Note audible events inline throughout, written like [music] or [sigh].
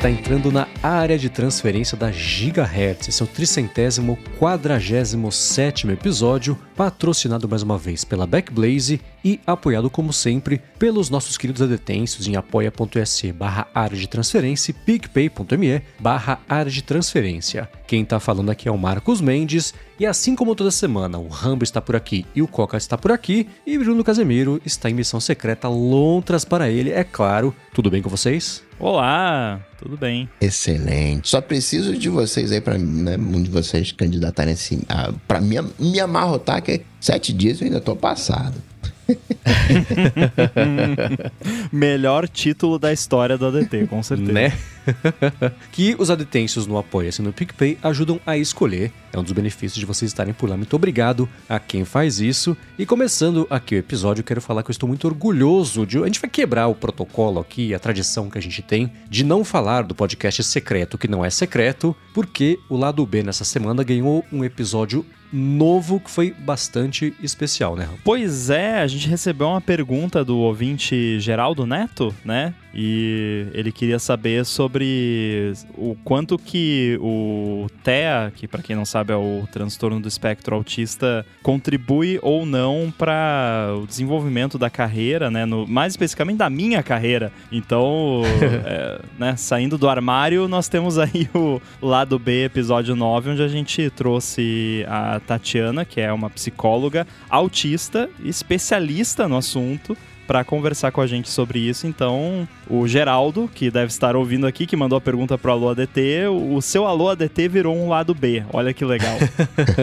está entrando na área de transferência da Gigahertz. Esse é o tricentésimo quadragésimo sétimo episódio, patrocinado mais uma vez pela Backblaze e apoiado como sempre pelos nossos queridos adetêncios em apoia.se barra área de transferência e picpay.me barra área de transferência. Quem está falando aqui é o Marcos Mendes e assim como toda semana o Rambo está por aqui e o Coca está por aqui e Bruno Casemiro está em missão secreta lontras para ele, é claro. Tudo bem com vocês? Olá, tudo bem. Excelente. Só preciso de vocês aí para né, um de vocês candidatarem assim, para me, me amarrotar que sete dias eu ainda tô passado. [laughs] Melhor título da história do ADT, com certeza. Né? [laughs] que os adetêncios no Apoia-se no PicPay ajudam a escolher. É um dos benefícios de vocês estarem por lá. Muito obrigado a quem faz isso. E começando aqui o episódio, eu quero falar que eu estou muito orgulhoso de. A gente vai quebrar o protocolo aqui, a tradição que a gente tem de não falar do podcast secreto que não é secreto, porque o lado B nessa semana ganhou um episódio novo que foi bastante especial, né? Pois é, a gente recebeu uma pergunta do ouvinte Geraldo Neto, né? E ele queria saber sobre o quanto que o TEA, que para quem não sabe é o transtorno do espectro autista, contribui ou não para o desenvolvimento da carreira, né? No, mais especificamente da minha carreira. Então, [laughs] é, né, saindo do armário, nós temos aí o lado B, episódio 9, onde a gente trouxe a Tatiana, que é uma psicóloga autista, especialista no assunto, para conversar com a gente sobre isso. Então, o Geraldo, que deve estar ouvindo aqui, que mandou a pergunta pro Alô ADT, o seu Alô ADT virou um lado B. Olha que legal.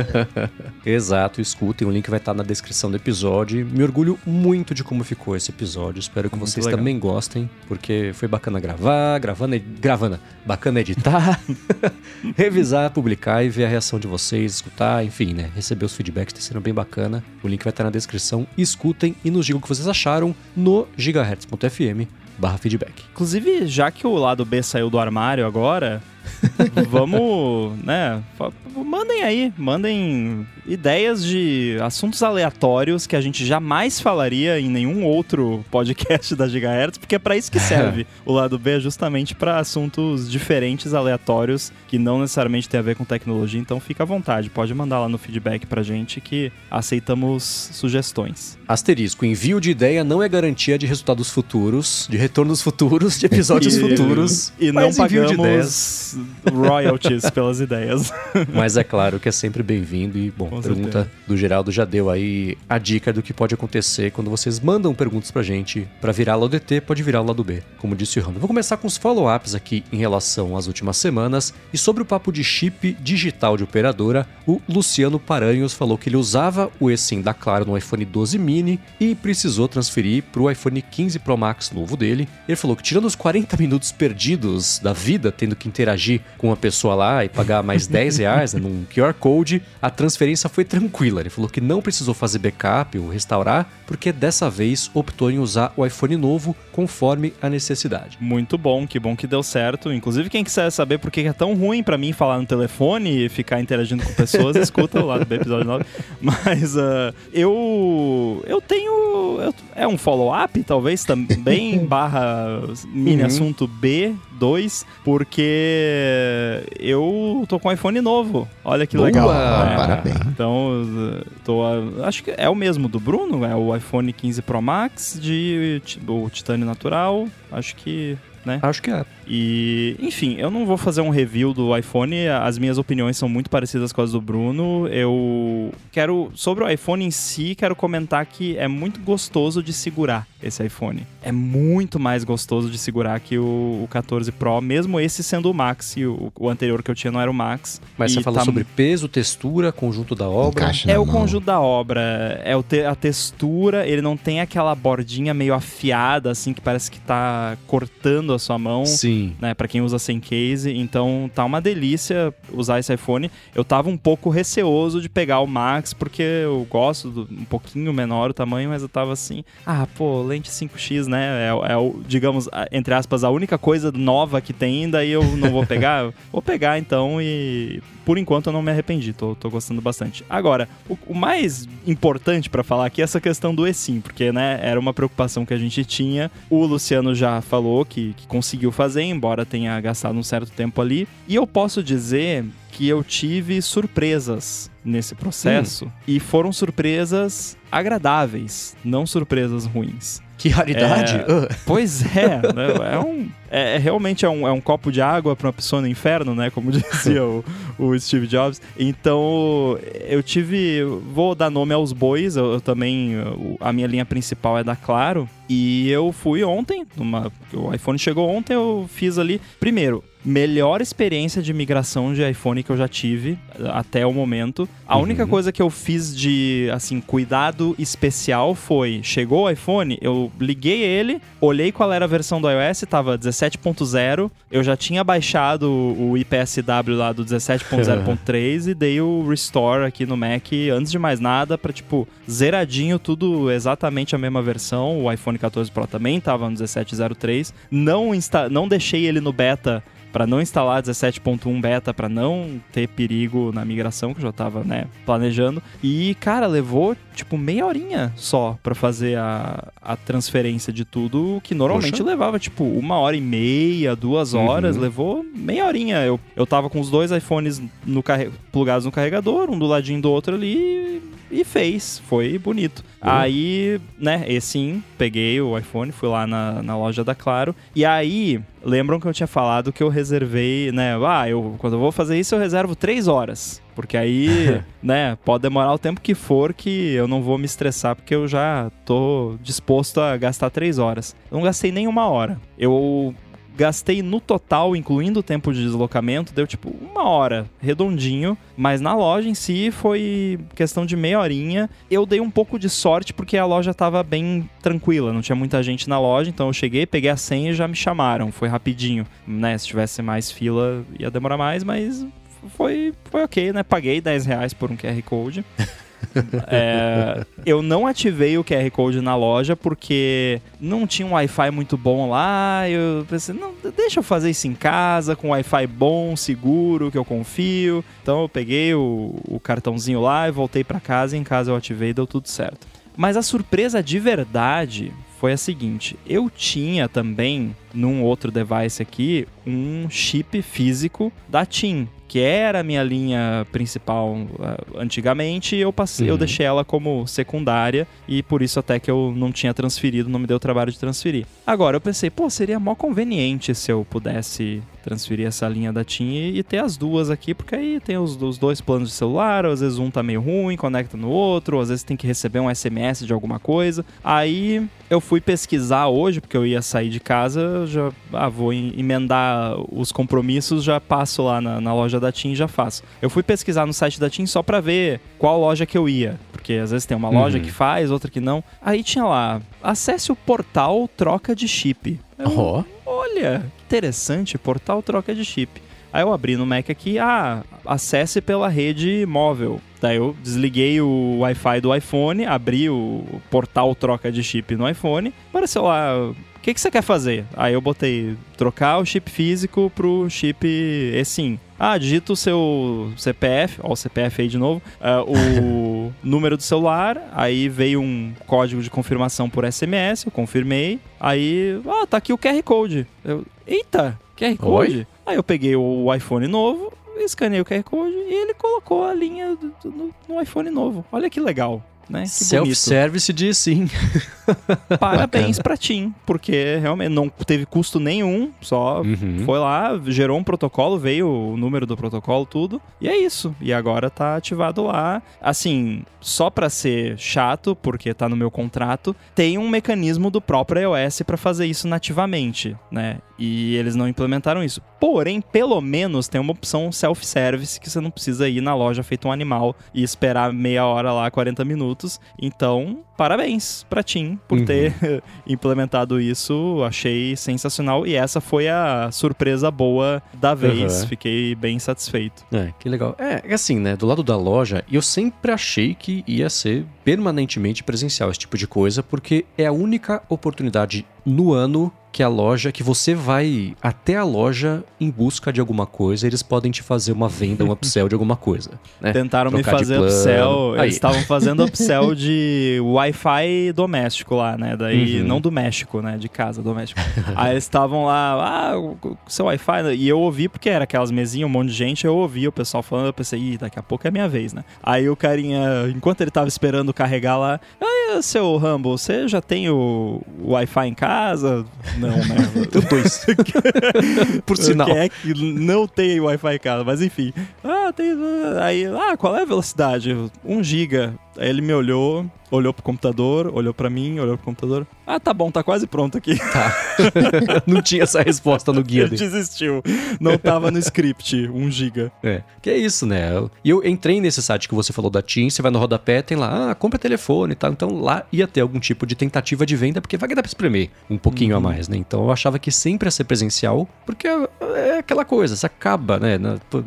[laughs] Exato, escutem, o link vai estar na descrição do episódio. Me orgulho muito de como ficou esse episódio. Espero que muito vocês legal. também gostem, porque foi bacana gravar, gravando, gravando, bacana editar, [laughs] revisar, publicar e ver a reação de vocês, escutar, enfim, né? Receber os feedbacks está sendo bem bacana. O link vai estar na descrição. Escutem e nos digam o que vocês acharam no gigahertz.fm feedback. Inclusive, já que o lado B saiu do armário agora, [laughs] vamos, né? Mandem aí, mandem ideias de assuntos aleatórios que a gente jamais falaria em nenhum outro podcast da Gigahertz, porque é para isso que [laughs] serve. o lado B é justamente para assuntos diferentes, aleatórios, que não necessariamente tem a ver com tecnologia, então fica à vontade, pode mandar lá no feedback pra gente que aceitamos sugestões. Asterisco, envio de ideia não é garantia de resultados futuros, de retornos futuros, de episódios [laughs] e, futuros. E não pagamos royalties pelas ideias. Mas é claro que é sempre bem-vindo e, bom, Com pergunta certeza. do Geraldo já deu aí a dica do que pode acontecer quando vocês mandam perguntas pra gente para virar lado DT, pode virar lado B, como disse o Rando. Vou começar com os follow-ups aqui em relação às últimas semanas e sobre o papo de chip digital de operadora, o Luciano Paranhos falou que ele usava o eSIM da Claro no iPhone 12 mini e precisou transferir pro iPhone 15 Pro Max novo dele. Ele falou que tirando os 40 minutos perdidos da vida, tendo que interagir com uma pessoa lá e pagar mais [laughs] 10 reais né, num QR Code, a transferência foi tranquila. Ele falou que não precisou fazer backup ou restaurar, porque dessa vez optou em usar o iPhone novo conforme a necessidade. Muito bom, que bom que deu certo. Inclusive, quem quiser saber por que é tão ruim para mim falar no telefone e ficar interagindo com pessoas, [laughs] escuta lá do episódio 9. Mas uh, eu eu tenho. Eu, é um follow-up, talvez, também, [laughs] barra mini uhum. assunto B2, porque eu tô com um iPhone novo. Olha que Boa, legal. É, parabéns. Então, tô, acho que é o mesmo do Bruno, é o iPhone 15 Pro Max de o titânio natural. Acho que né? Acho que é. E, enfim, eu não vou fazer um review do iPhone, as minhas opiniões são muito parecidas com as do Bruno. Eu quero, sobre o iPhone em si, quero comentar que é muito gostoso de segurar esse iPhone. É muito mais gostoso de segurar que o, o 14 Pro, mesmo esse sendo o Max, e o, o, anterior que eu tinha não era o Max. Mas você falou tá... sobre peso, textura, conjunto da obra? É o mão. conjunto da obra, é o te, a textura, ele não tem aquela bordinha meio afiada, assim, que parece que tá cortando a sua mão. Sim. Né, para quem usa sem case. Então tá uma delícia usar esse iPhone. Eu tava um pouco receoso de pegar o Max, porque eu gosto do, um pouquinho menor o tamanho, mas eu tava assim, ah, pô, lente 5x, né? É, é o, digamos, entre aspas, a única coisa nova que tem, daí eu não vou pegar. [laughs] vou pegar então e por enquanto eu não me arrependi, tô, tô gostando bastante. Agora, o, o mais importante para falar aqui é essa questão do eSIM, porque, né, era uma preocupação que a gente tinha. O Luciano já falou que, que conseguiu fazer, embora tenha gastado um certo tempo ali. E eu posso dizer que eu tive surpresas nesse processo hum. e foram surpresas agradáveis, não surpresas ruins. Que raridade! É, pois é, [laughs] né? é, um, é, é, realmente é um, é um copo de água para uma pessoa no inferno, né? Como dizia o, [laughs] [laughs] o Steve Jobs. Então, eu tive. Vou dar nome aos bois, eu, eu também. A minha linha principal é da Claro. E eu fui ontem, numa, o iPhone chegou ontem, eu fiz ali. Primeiro, melhor experiência de migração de iPhone que eu já tive até o momento. A uhum. única coisa que eu fiz de, assim, cuidado especial foi: chegou o iPhone, eu liguei ele, olhei qual era a versão do iOS, tava 17.0, eu já tinha baixado o IPSW lá do 17.0.3 e dei o restore aqui no Mac antes de mais nada para tipo zeradinho tudo exatamente a mesma versão. O iPhone 14 Pro também tava no 17.03. Não insta não deixei ele no beta para não instalar 17.1 beta, para não ter perigo na migração, que eu já tava, né, planejando. E, cara, levou, tipo, meia horinha só para fazer a, a transferência de tudo, que normalmente Poxa. levava, tipo, uma hora e meia, duas horas, uhum. levou meia horinha. Eu, eu tava com os dois iPhones no carre... plugados no carregador, um do ladinho do outro ali, e fez. Foi bonito. Uhum. Aí, né, e sim, peguei o iPhone, fui lá na, na loja da Claro. E aí, lembram que eu tinha falado que eu reservei, né? Ah, eu, quando eu vou fazer isso, eu reservo três horas. Porque aí, [laughs] né, pode demorar o tempo que for que eu não vou me estressar, porque eu já tô disposto a gastar três horas. Eu não gastei nem uma hora. Eu Gastei no total, incluindo o tempo de deslocamento, deu tipo uma hora, redondinho. Mas na loja em si foi questão de meia horinha. Eu dei um pouco de sorte porque a loja tava bem tranquila, não tinha muita gente na loja. Então eu cheguei, peguei a senha e já me chamaram. Foi rapidinho, né? Se tivesse mais fila ia demorar mais, mas foi, foi ok, né? Paguei 10 reais por um QR Code. [laughs] é, eu não ativei o QR Code na loja porque não tinha um Wi-Fi muito bom lá. Eu pensei, não, deixa eu fazer isso em casa, com Wi-Fi bom, seguro, que eu confio. Então eu peguei o, o cartãozinho lá e voltei para casa. E em casa eu ativei e deu tudo certo. Mas a surpresa de verdade foi a seguinte: eu tinha também num outro device aqui um chip físico da TIM, que era a minha linha principal uh, antigamente, eu passei, uhum. eu deixei ela como secundária e por isso até que eu não tinha transferido, não me deu trabalho de transferir. Agora eu pensei, pô, seria mó conveniente se eu pudesse transferir essa linha da TIM e, e ter as duas aqui, porque aí tem os, os, dois planos de celular, às vezes um tá meio ruim, conecta no outro, às vezes tem que receber um SMS de alguma coisa. Aí eu fui pesquisar hoje, porque eu ia sair de casa, já ah, vou emendar os compromissos, já passo lá na, na loja da TIM e já faço. Eu fui pesquisar no site da TIM só pra ver qual loja que eu ia, porque às vezes tem uma uhum. loja que faz, outra que não. Aí tinha lá, acesse o portal troca de chip. Eu, oh. Olha, interessante, portal troca de chip. Aí eu abri no Mac aqui, ah, acesse pela rede móvel. Daí eu desliguei o Wi-Fi do iPhone, abri o portal troca de chip no iPhone, apareceu lá, o que, que você quer fazer? Aí eu botei trocar o chip físico pro chip eSIM. Ah, digita o seu CPF, ó, o CPF aí de novo, uh, o [laughs] número do celular, aí veio um código de confirmação por SMS, eu confirmei, aí, ah, tá aqui o QR Code. Eu, Eita, QR Code? Oi? Aí eu peguei o iPhone novo, escaneei o QR Code e ele colocou a linha do, do, no, no iPhone novo. Olha que legal né? Self-service diz sim. [laughs] Parabéns pra Tim, porque realmente não teve custo nenhum, só uhum. foi lá, gerou um protocolo, veio o número do protocolo, tudo, e é isso. E agora tá ativado lá. Assim, só pra ser chato, porque tá no meu contrato, tem um mecanismo do próprio iOS para fazer isso nativamente, né? E eles não implementaram isso. Porém, pelo menos tem uma opção self-service que você não precisa ir na loja feito um animal e esperar meia hora lá, 40 minutos. Então, parabéns pra Tim por uhum. ter [laughs] implementado isso. Achei sensacional. E essa foi a surpresa boa da vez. Uhum. Fiquei bem satisfeito. É, que legal. É, é, assim, né? Do lado da loja, eu sempre achei que ia ser permanentemente presencial esse tipo de coisa, porque é a única oportunidade no ano que a loja, que você vai até a loja em busca de alguma coisa, eles podem te fazer uma venda, um upsell de alguma coisa. Né? Tentaram Trocar me fazer upsell, Aí. eles estavam fazendo [laughs] upsell de Wi-Fi doméstico lá, né? Daí, Uhum. não do México, né? De casa, doméstico. Aí eles estavam lá, ah, seu Wi-Fi, né? e eu ouvi, porque era aquelas mesinhas, um monte de gente, eu ouvi o pessoal falando, eu pensei, ih, daqui a pouco é minha vez, né? Aí o carinha, enquanto ele tava esperando carregar lá, seu Rumble, você já tem o, Wi-Fi em casa? Não, né? [laughs] Tenho dois. [laughs] Por sinal. Quem é que não tem Wi-Fi em casa? Mas enfim. Ah, tem. Aí, ah, qual é a velocidade? 1 giga. Aí ele me olhou, olhou pro computador, olhou pra mim, olhou pro computador. Ah, tá bom, tá quase pronto aqui. [laughs] Não tinha essa resposta no guia Ele dele. desistiu. Não tava no script, 1 giga. É, que é isso, né? E eu entrei nesse site que você falou da TIM, você vai no rodapé, tem lá, ah, compra telefone e tal. Então lá ia ter algum tipo de tentativa de venda, porque vai que dá pra espremer um pouquinho a mais, né? Então eu achava que sempre ia ser presencial, porque é aquela coisa, você acaba, né?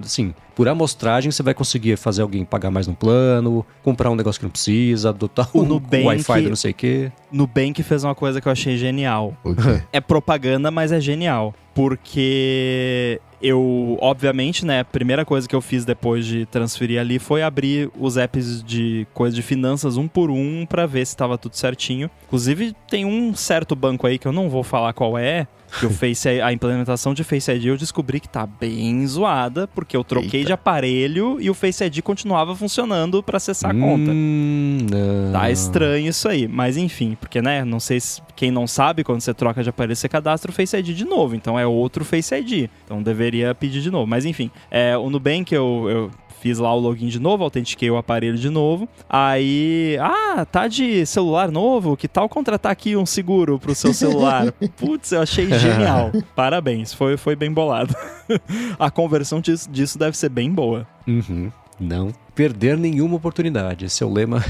Assim, por amostragem você vai conseguir fazer alguém pagar mais no plano, comprar um negócio que não precisa, adotar O o, Nubank- Wi-Fi do não sei o quê. Nubank fez uma coisa que eu achei genial. O? É propaganda, mas é genial. Porque eu, obviamente, né, a primeira coisa que eu fiz depois de transferir ali foi abrir os apps de coisa de finanças um por um pra ver se tava tudo certinho. Inclusive, tem um certo banco aí que eu não vou falar qual é, que o [laughs] Face a implementação de Face ID eu descobri que tá bem zoada, porque eu troquei Eita. de aparelho e o Face ID continuava funcionando pra acessar a conta. Hum. Tá estranho isso aí, mas enfim, porque né, não sei se quem não sabe, quando você troca de aparelho, você cadastra o Face ID de novo, então é outro Face ID, então deveria pedir de novo, mas enfim, é, o Nubank eu, eu fiz lá o login de novo, autentiquei o aparelho de novo, aí, ah, tá de celular novo, que tal contratar aqui um seguro pro seu celular? [laughs] Putz, eu achei genial, [laughs] parabéns, foi, foi bem bolado. [laughs] A conversão disso, disso deve ser bem boa. Uhum. Não perder nenhuma oportunidade. Esse é o lema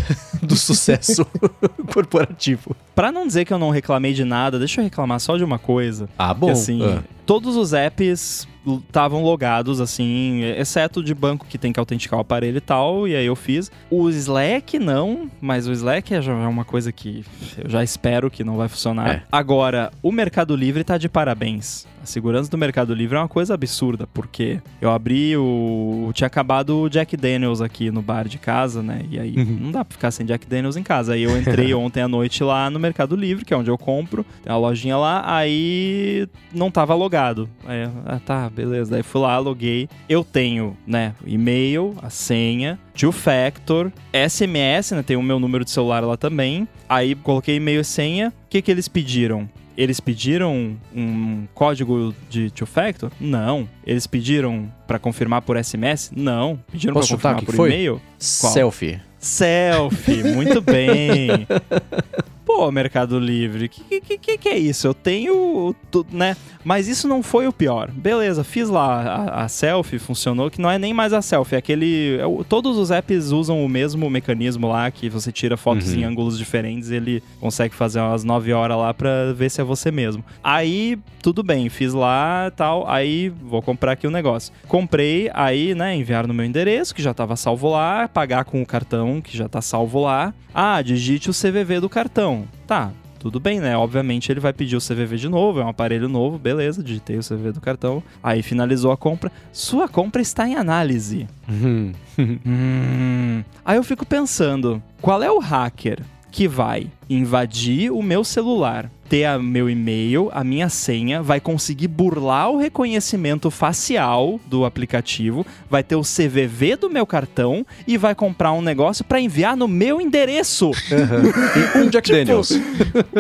do sucesso corporativo. Pra não dizer que eu não reclamei de nada, deixa eu reclamar só de uma coisa. Ah, bom. Que assim, Ah. todos os apps estavam logados, assim, exceto de banco que tem que autenticar o aparelho e tal, e aí eu fiz. O Slack não, mas o Slack é já é uma coisa que eu já espero que não vai funcionar. É. Agora, o Mercado Livre tá de parabéns. A segurança do Mercado Livre é uma coisa absurda, porque eu abri o. Tinha acabado o Jack Daniels aqui no bar de casa, né? E aí Uhum. não dá pra ficar sem Jack Daniels em casa. Aí eu entrei [laughs] ontem à noite lá no Mercado Livre, que é onde eu compro, tem uma lojinha lá, aí não tava logado. Aí, ah, tá, beleza. Daí fui lá, loguei. Eu tenho, né, e-mail, a senha, two factor, SMS, né, tem o meu número de celular lá também. Aí coloquei e-mail e senha. O que que eles pediram? Eles pediram um código de two factor? Não. Eles pediram pra confirmar por SMS? Não. Pediram pra confirmar por e-mail? Selfie. Selfie, muito bem. [laughs] Pô, Mercado Livre, que, que, que, que é isso? Eu tenho, tu- né? Mas isso não foi o pior. Beleza, fiz lá a, a selfie, funcionou, que não é nem mais a selfie, é aquele... é o- todos os apps usam o mesmo mecanismo lá, que você tira fotos Uhum. em ângulos diferentes e ele consegue fazer umas 9 horas lá pra ver se é você mesmo. Aí, tudo bem, fiz lá tal, aí vou comprar aqui o negócio. Comprei, aí, né, enviaram no meu endereço, que já tava salvo lá, pagar com o cartão, que já tá salvo lá. Ah, digite o CVV do cartão. Tá, tudo bem, né? Obviamente ele vai pedir o CVV de novo, é um aparelho novo, beleza, digitei o CVV do cartão. Aí finalizou a compra. Sua compra está em análise. Uhum. [laughs] Hum. Aí eu fico pensando, qual é o hacker que vai invadir o meu celular, ter a meu e-mail, a minha senha, vai conseguir burlar o reconhecimento facial do aplicativo, vai ter o CVV do meu cartão e vai comprar um negócio para enviar no meu endereço. E um Jack [laughs] Tipo, Daniels.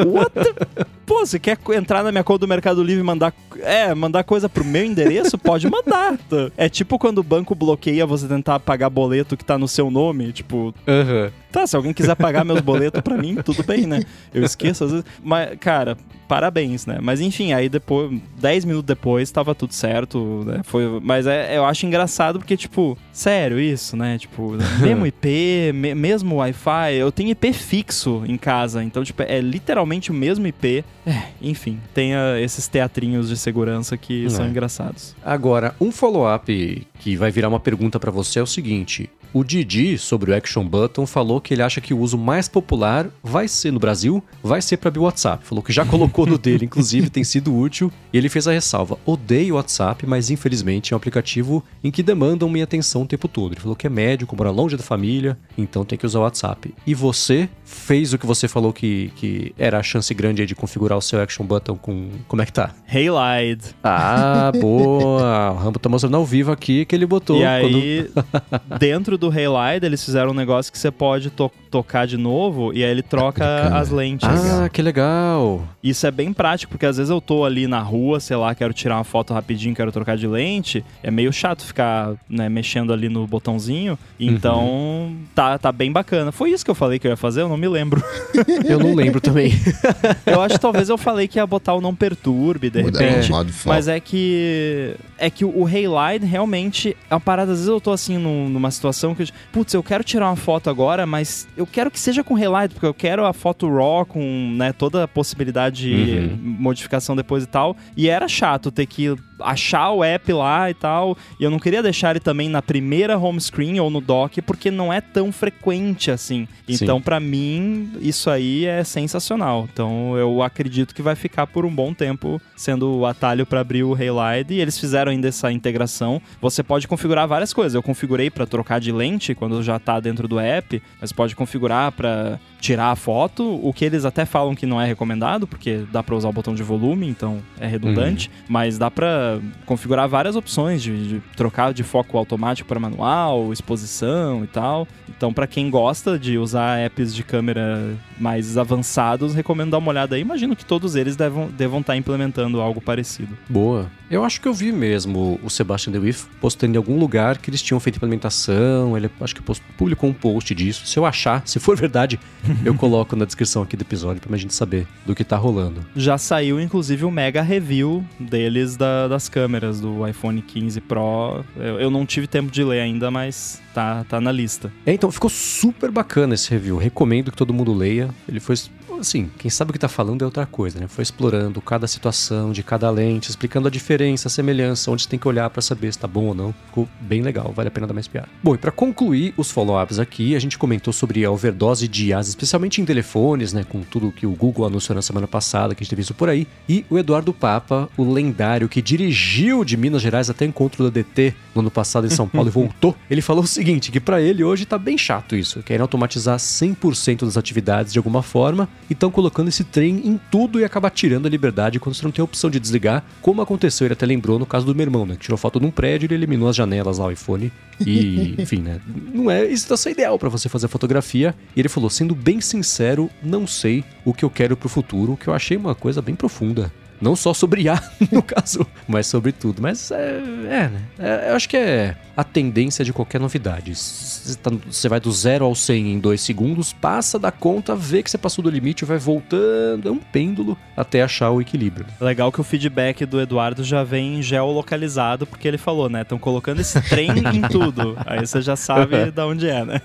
What the... Pô, você quer entrar na minha conta do Mercado Livre e mandar, é, mandar coisa pro meu endereço? Pode mandar. [laughs] É tipo quando o banco bloqueia você tentar pagar boleto que tá no seu nome, tipo, Aham. Tá, se alguém quiser pagar meus boletos pra mim, tudo bem, né? Eu esqueço às vezes. Mas, cara, parabéns, né? Mas enfim, aí depois, 10 minutos depois, tava tudo certo, né? Foi, mas é, eu acho engraçado porque, tipo, sério isso, né? Tipo, [laughs] mesmo IP, me- mesmo Wi-Fi, eu tenho IP fixo em casa, então, tipo, é literalmente o mesmo IP. É, enfim, tem esses teatrinhos de segurança que são É. engraçados. Agora, um follow-up que vai virar uma pergunta pra você é o seguinte: O Didi, sobre o Action Button, falou que ele acha que o uso mais popular vai ser no Brasil, vai ser para abrir o WhatsApp. Falou que já colocou no dele, inclusive, tem sido útil. E ele fez a ressalva: odeio o WhatsApp, mas infelizmente é um aplicativo em que demandam minha atenção o tempo todo. Ele falou que é médico, mora longe da família, então tem que usar o WhatsApp. E você fez o que você falou que, que era a chance grande de configurar o seu Action Button com. Como é que tá? Halide. Ah, boa! O Rambo tá mostrando ao vivo aqui que ele botou. E aí, [laughs] dentro do Halide, eles fizeram um negócio que você pode to tocar de novo e aí ele troca as lentes. Ah, que legal! Isso é bem prático, porque às vezes eu tô ali na rua, sei lá, quero tirar uma foto rapidinho, quero trocar de lente. É meio chato ficar né, mexendo ali no botãozinho. Então, uhum. tá, tá bem bacana. Foi isso que eu falei que eu ia fazer? Eu não me lembro. [laughs] eu não lembro também. [laughs] eu acho que talvez eu falei que ia botar o não perturbe, de repente. Mas é que. É que o Haylight realmente é uma parada. Às vezes eu tô assim numa situação que. Putz, eu quero tirar uma foto agora, mas eu quero que seja com highlight, porque eu quero a foto raw com né, toda a possibilidade de uhum. modificação depois e tal. E era chato ter que achar o app lá e tal. E eu não queria deixar ele também na primeira home screen ou no dock, porque não é tão frequente assim. Então, para mim, isso aí é sensacional. Então, eu acredito que vai ficar por um bom tempo sendo o atalho para abrir o Halide. E eles fizeram ainda essa integração. Você pode configurar várias coisas. Eu configurei para trocar de lente quando já tá dentro do app, mas pode configurar para tirar a foto, o que eles até falam que não é recomendado, porque dá para usar o botão de volume, então é redundante, uhum. mas dá para configurar várias opções de, de, trocar de foco automático para manual, exposição e tal. Então, para quem gosta de usar apps de câmera mais avançados, recomendo dar uma olhada aí. Imagino que todos eles devam, devam estar tá implementando algo parecido. Boa. Eu acho que eu vi mesmo o Sebastian DeWitt postando em algum lugar que eles tinham feito implementação. Ele acho que publicou um post disso. Se eu achar, se for [laughs] verdade, eu coloco na descrição aqui do episódio pra gente saber do que tá rolando. Já saiu, inclusive, o mega review deles da, das câmeras do iPhone 15 Pro. Eu, eu, não tive tempo de ler ainda, mas tá, tá na lista. É, então ficou super bacana esse review. Recomendo que todo mundo leia. Ele foi assim, quem sabe o que tá falando é outra coisa, né? Foi explorando cada situação de cada lente, explicando a diferença, a semelhança, onde você tem que olhar para saber se tá bom ou não. Ficou bem legal, vale a pena dar mais piada. Bom, e para concluir os follow-ups aqui, a gente comentou sobre a overdose de IAs, especialmente em telefones, né? Com tudo que o Google anunciou na semana passada, que a gente teve isso por aí. E o Eduardo Papa, o lendário que dirigiu de Minas Gerais até o encontro da DT no ano passado em São Paulo e [laughs] voltou, ele falou o seguinte: que para ele hoje tá bem chato isso, querem automatizar 100% das atividades de alguma forma e estão colocando esse trem em tudo e acaba tirando a liberdade quando você não tem a opção de desligar, como aconteceu, ele até lembrou no caso do meu irmão, né? Que tirou foto de um prédio e ele eliminou as janelas lá, o iPhone. E, [laughs] enfim, né? Não é situação ideal para você fazer fotografia. E ele falou, sendo bem sincero, não sei o que eu quero pro futuro, que eu achei uma coisa bem profunda. Não só sobre IA, [laughs] no caso, mas sobre tudo. Mas é, é né? É, eu acho que é a tendência de qualquer novidade. Você tá, vai do zero ao 100 em dois segundos, passa da conta, vê que você passou do limite, vai voltando, é um pêndulo até achar o equilíbrio. Legal que o feedback do Eduardo já vem geolocalizado, porque ele falou, né? Estão colocando esse trem [laughs] em tudo. Aí você já sabe de onde é, né?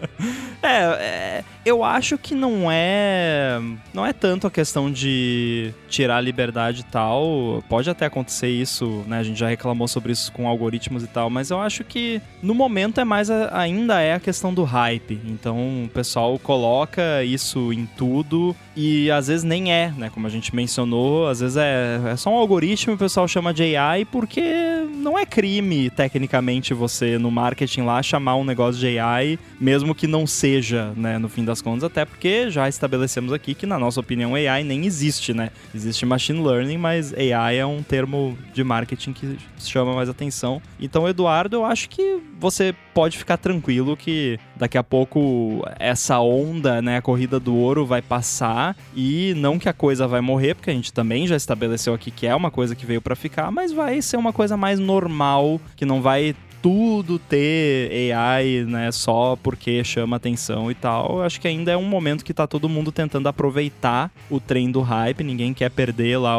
[laughs] é, é, eu acho que não é. Não é tanto a questão de tirar a liberdade e tal. Pode até acontecer isso, né? A gente já reclamou sobre isso com algoritmos e tal, mas eu acho que no momento é mais a, ainda é a questão do hype. Então o pessoal coloca isso em tudo e às vezes nem é, né? Como a gente mencionou, às vezes é, é só um algoritmo e o pessoal chama de AI porque não é crime, tecnicamente, você no marketing lá chamar um negócio de AI, mesmo que não seja, né? No fim das contas, até porque já estabelecemos aqui que, na nossa opinião, AI nem existe, né? Existe machine learning, mas AI é um termo de marketing que chama mais atenção. Então, Eduardo, eu acho que você pode ficar tranquilo que daqui a pouco essa onda, né, a corrida do ouro vai passar e não que a coisa vai morrer, porque a gente também já estabeleceu aqui que é uma coisa que veio para ficar, mas vai ser uma coisa mais normal, que não vai tudo ter AI, né, só porque chama atenção e tal. Eu acho que ainda é um momento que tá todo mundo tentando aproveitar o trem do hype, ninguém quer perder lá,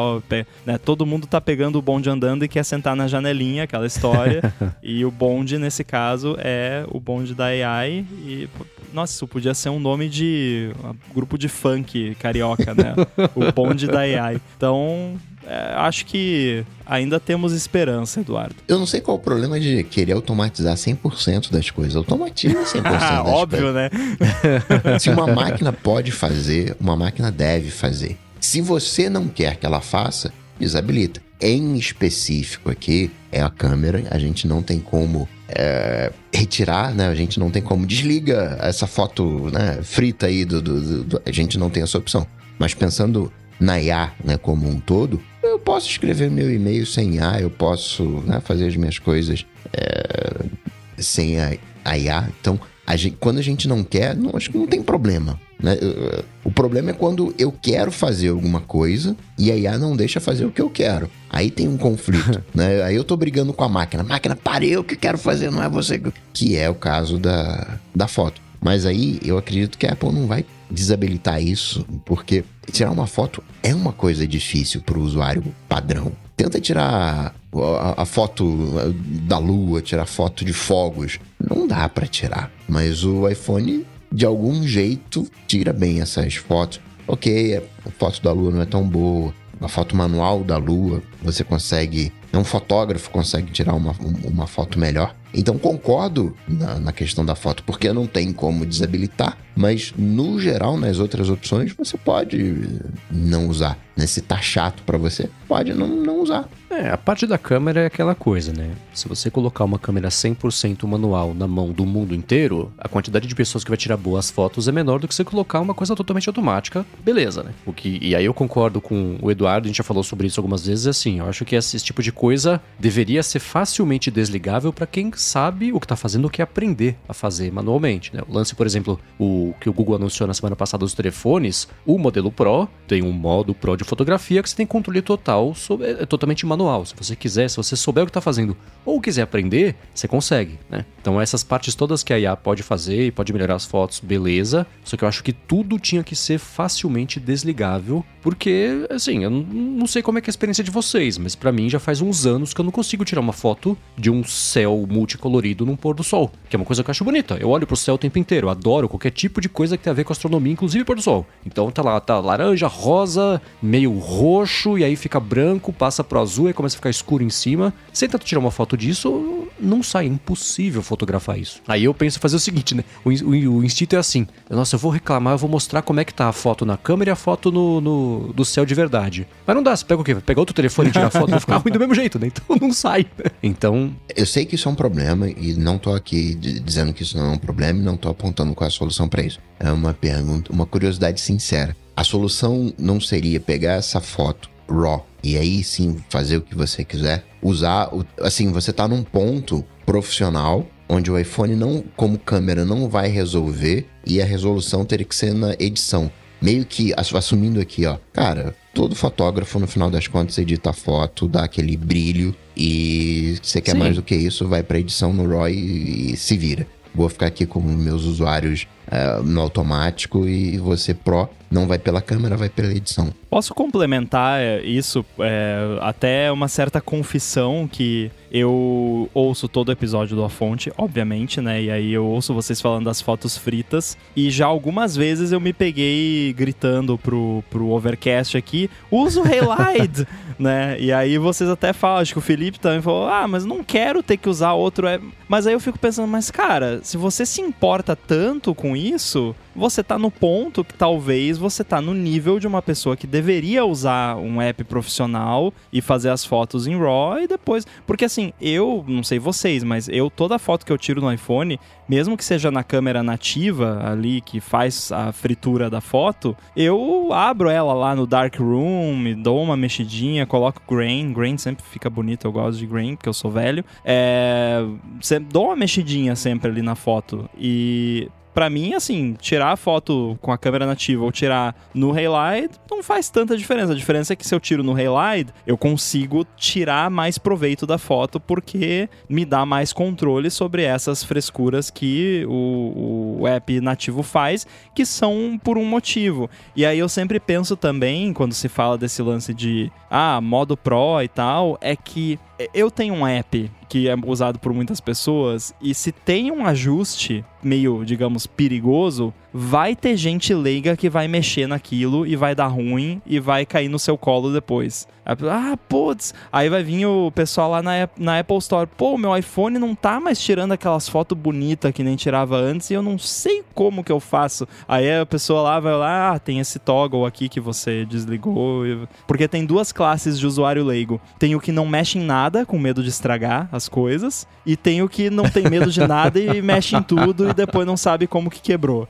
né, todo mundo tá pegando o bonde andando e quer sentar na janelinha, aquela história. [laughs] e o bonde, nesse caso, é o bonde da AI e nossa, isso podia ser um nome de um grupo de funk carioca, né? o bonde da AI. Então, é, acho que ainda temos esperança, Eduardo. Eu não sei qual o problema de querer automatizar 100% das coisas. Automatiza 100% [laughs] das Óbvio, coisas. né? [laughs] Se uma máquina pode fazer, uma máquina deve fazer. Se você não quer que ela faça, desabilita. Em específico aqui, é a câmera. A gente não tem como é, retirar, né? A gente não tem como desliga essa foto né, frita aí do, do, do, A gente não tem essa opção. Mas pensando na IA né, como um todo, eu posso escrever meu e-mail sem IA, eu posso né, fazer as minhas coisas é, sem a, a IA. Então, a gente, quando a gente não quer, não, acho que não tem problema. Né? O problema é quando eu quero fazer alguma coisa e a IA não deixa fazer o que eu quero. Aí tem um conflito, [laughs] né? Aí eu tô brigando com a máquina. Máquina, parei o que quero fazer, não é você que... Que é o caso da, da foto. Mas aí eu acredito que a Apple não vai desabilitar isso, porque tirar uma foto é uma coisa difícil para o usuário padrão. Tenta tirar a, a, foto da lua, tirar foto de fogos. Não dá para tirar. Mas o iPhone, de algum jeito, tira bem essas fotos. Ok, a foto da lua não é tão boa. A foto manual da lua, você consegue. Um fotógrafo consegue tirar uma, uma foto melhor. Então concordo na, na, questão da foto, porque não tem como desabilitar, mas no geral, nas outras opções, você pode não usar. Né? Se tá chato para você, pode não, não usar. É, a parte da câmera é aquela coisa, né? Se você colocar uma câmera 100% manual na mão do mundo inteiro, a quantidade de pessoas que vai tirar boas fotos é menor do que você colocar uma coisa totalmente automática, beleza, né? O que, e aí eu concordo com o Eduardo, a gente já falou sobre isso algumas vezes, assim, eu acho que esse tipo de coisa deveria ser facilmente desligável para quem sabe o que tá fazendo, o que aprender a fazer manualmente, né? O lance, por exemplo, o que o Google anunciou na semana passada dos telefones, o modelo Pro tem um modo Pro de fotografia que você tem controle total, sobre, é totalmente manual. Se você quiser, se você souber o que está fazendo ou quiser aprender, você consegue, né? Então essas partes todas que a IA pode fazer e pode melhorar as fotos, beleza. Só que eu acho que tudo tinha que ser facilmente desligável, porque assim, eu não sei como é que é a experiência de vocês, mas para mim já faz uns anos que eu não consigo tirar uma foto de um céu multicolorido num pôr do sol, que é uma coisa que eu acho bonita. Eu olho pro céu o tempo inteiro, adoro qualquer tipo de coisa que tem a ver com astronomia, inclusive pôr do sol. Então tá lá, tá laranja, rosa, meio roxo e aí fica branco, passa pro azul e começa a ficar escuro em cima. Você tenta tirar uma foto disso, não sai, é impossível fotografar isso. Aí eu penso fazer o seguinte, né? O, o, o, instinto é assim: nossa, eu vou reclamar, eu vou mostrar como é que tá a foto na câmera e a foto no, no do céu de verdade. Mas não dá, você pega o quê? Vai pegar outro telefone e tirar a foto, vai ficar [laughs] ruim do mesmo jeito, né? Então não sai. Então. Eu sei que isso é um problema e não tô aqui dizendo que isso não é um problema e não tô apontando qual é a solução para isso. É uma pergunta, uma curiosidade sincera. A solução não seria pegar essa foto RAW e aí sim fazer o que você quiser. Usar, assim, você tá num ponto profissional onde o iPhone não, como câmera, não vai resolver e a resolução teria que ser na edição. Meio que assumindo aqui, ó, cara, todo fotógrafo no final das contas edita a foto, dá aquele brilho e você quer Sim. mais do que isso, vai para edição no RAW e, e se vira. Vou ficar aqui com meus usuários uh, no automático e você Pro não vai pela câmera, vai pela edição. Posso complementar é, isso é, até uma certa confissão que eu ouço todo episódio do A Fonte, obviamente, né? E aí eu ouço vocês falando das fotos fritas. E já algumas vezes eu me peguei gritando pro, pro Overcast aqui: usa o Halide, né? E aí vocês até falam, acho que o Felipe também falou: ah, mas não quero ter que usar outro. Mas aí eu fico pensando, mas cara, se você se importa tanto com isso, você tá no ponto que talvez você tá no nível de uma pessoa que deveria usar um app profissional e fazer as fotos em RAW e depois. Porque assim, eu, não sei vocês, mas eu, toda foto que eu tiro no iPhone, mesmo que seja na câmera nativa ali, que faz a fritura da foto, eu abro ela lá no Darkroom, dou uma mexidinha, coloco grain. Grain sempre fica bonito, eu gosto de grain, porque eu sou velho. É, dou uma mexidinha sempre ali na foto. E para mim, assim, tirar a foto com a câmera nativa ou tirar no Halide não faz tanta diferença. A diferença é que se eu tiro no Halide, eu consigo tirar mais proveito da foto porque me dá mais controle sobre essas frescuras que o, o app nativo faz, que são por um motivo. E aí eu sempre penso também, quando se fala desse lance de ah, modo Pro e tal, é que eu tenho um app que é usado por muitas pessoas e se tem um ajuste meio, digamos, perigoso, vai ter gente leiga que vai mexer naquilo e vai dar ruim e vai cair no seu colo depois. Ah, putz. Aí vai vir o pessoal lá na, na Apple Store. Pô, meu iPhone não tá mais tirando aquelas fotos bonitas que nem tirava antes e eu não sei como que eu faço. Aí a pessoa lá vai lá, ah, tem esse toggle aqui que você desligou. Porque tem duas classes de usuário leigo. Tem o que não mexe em nada, com medo de estragar as coisas. E tem o que não tem medo de nada e mexe em tudo e depois não sabe como que quebrou.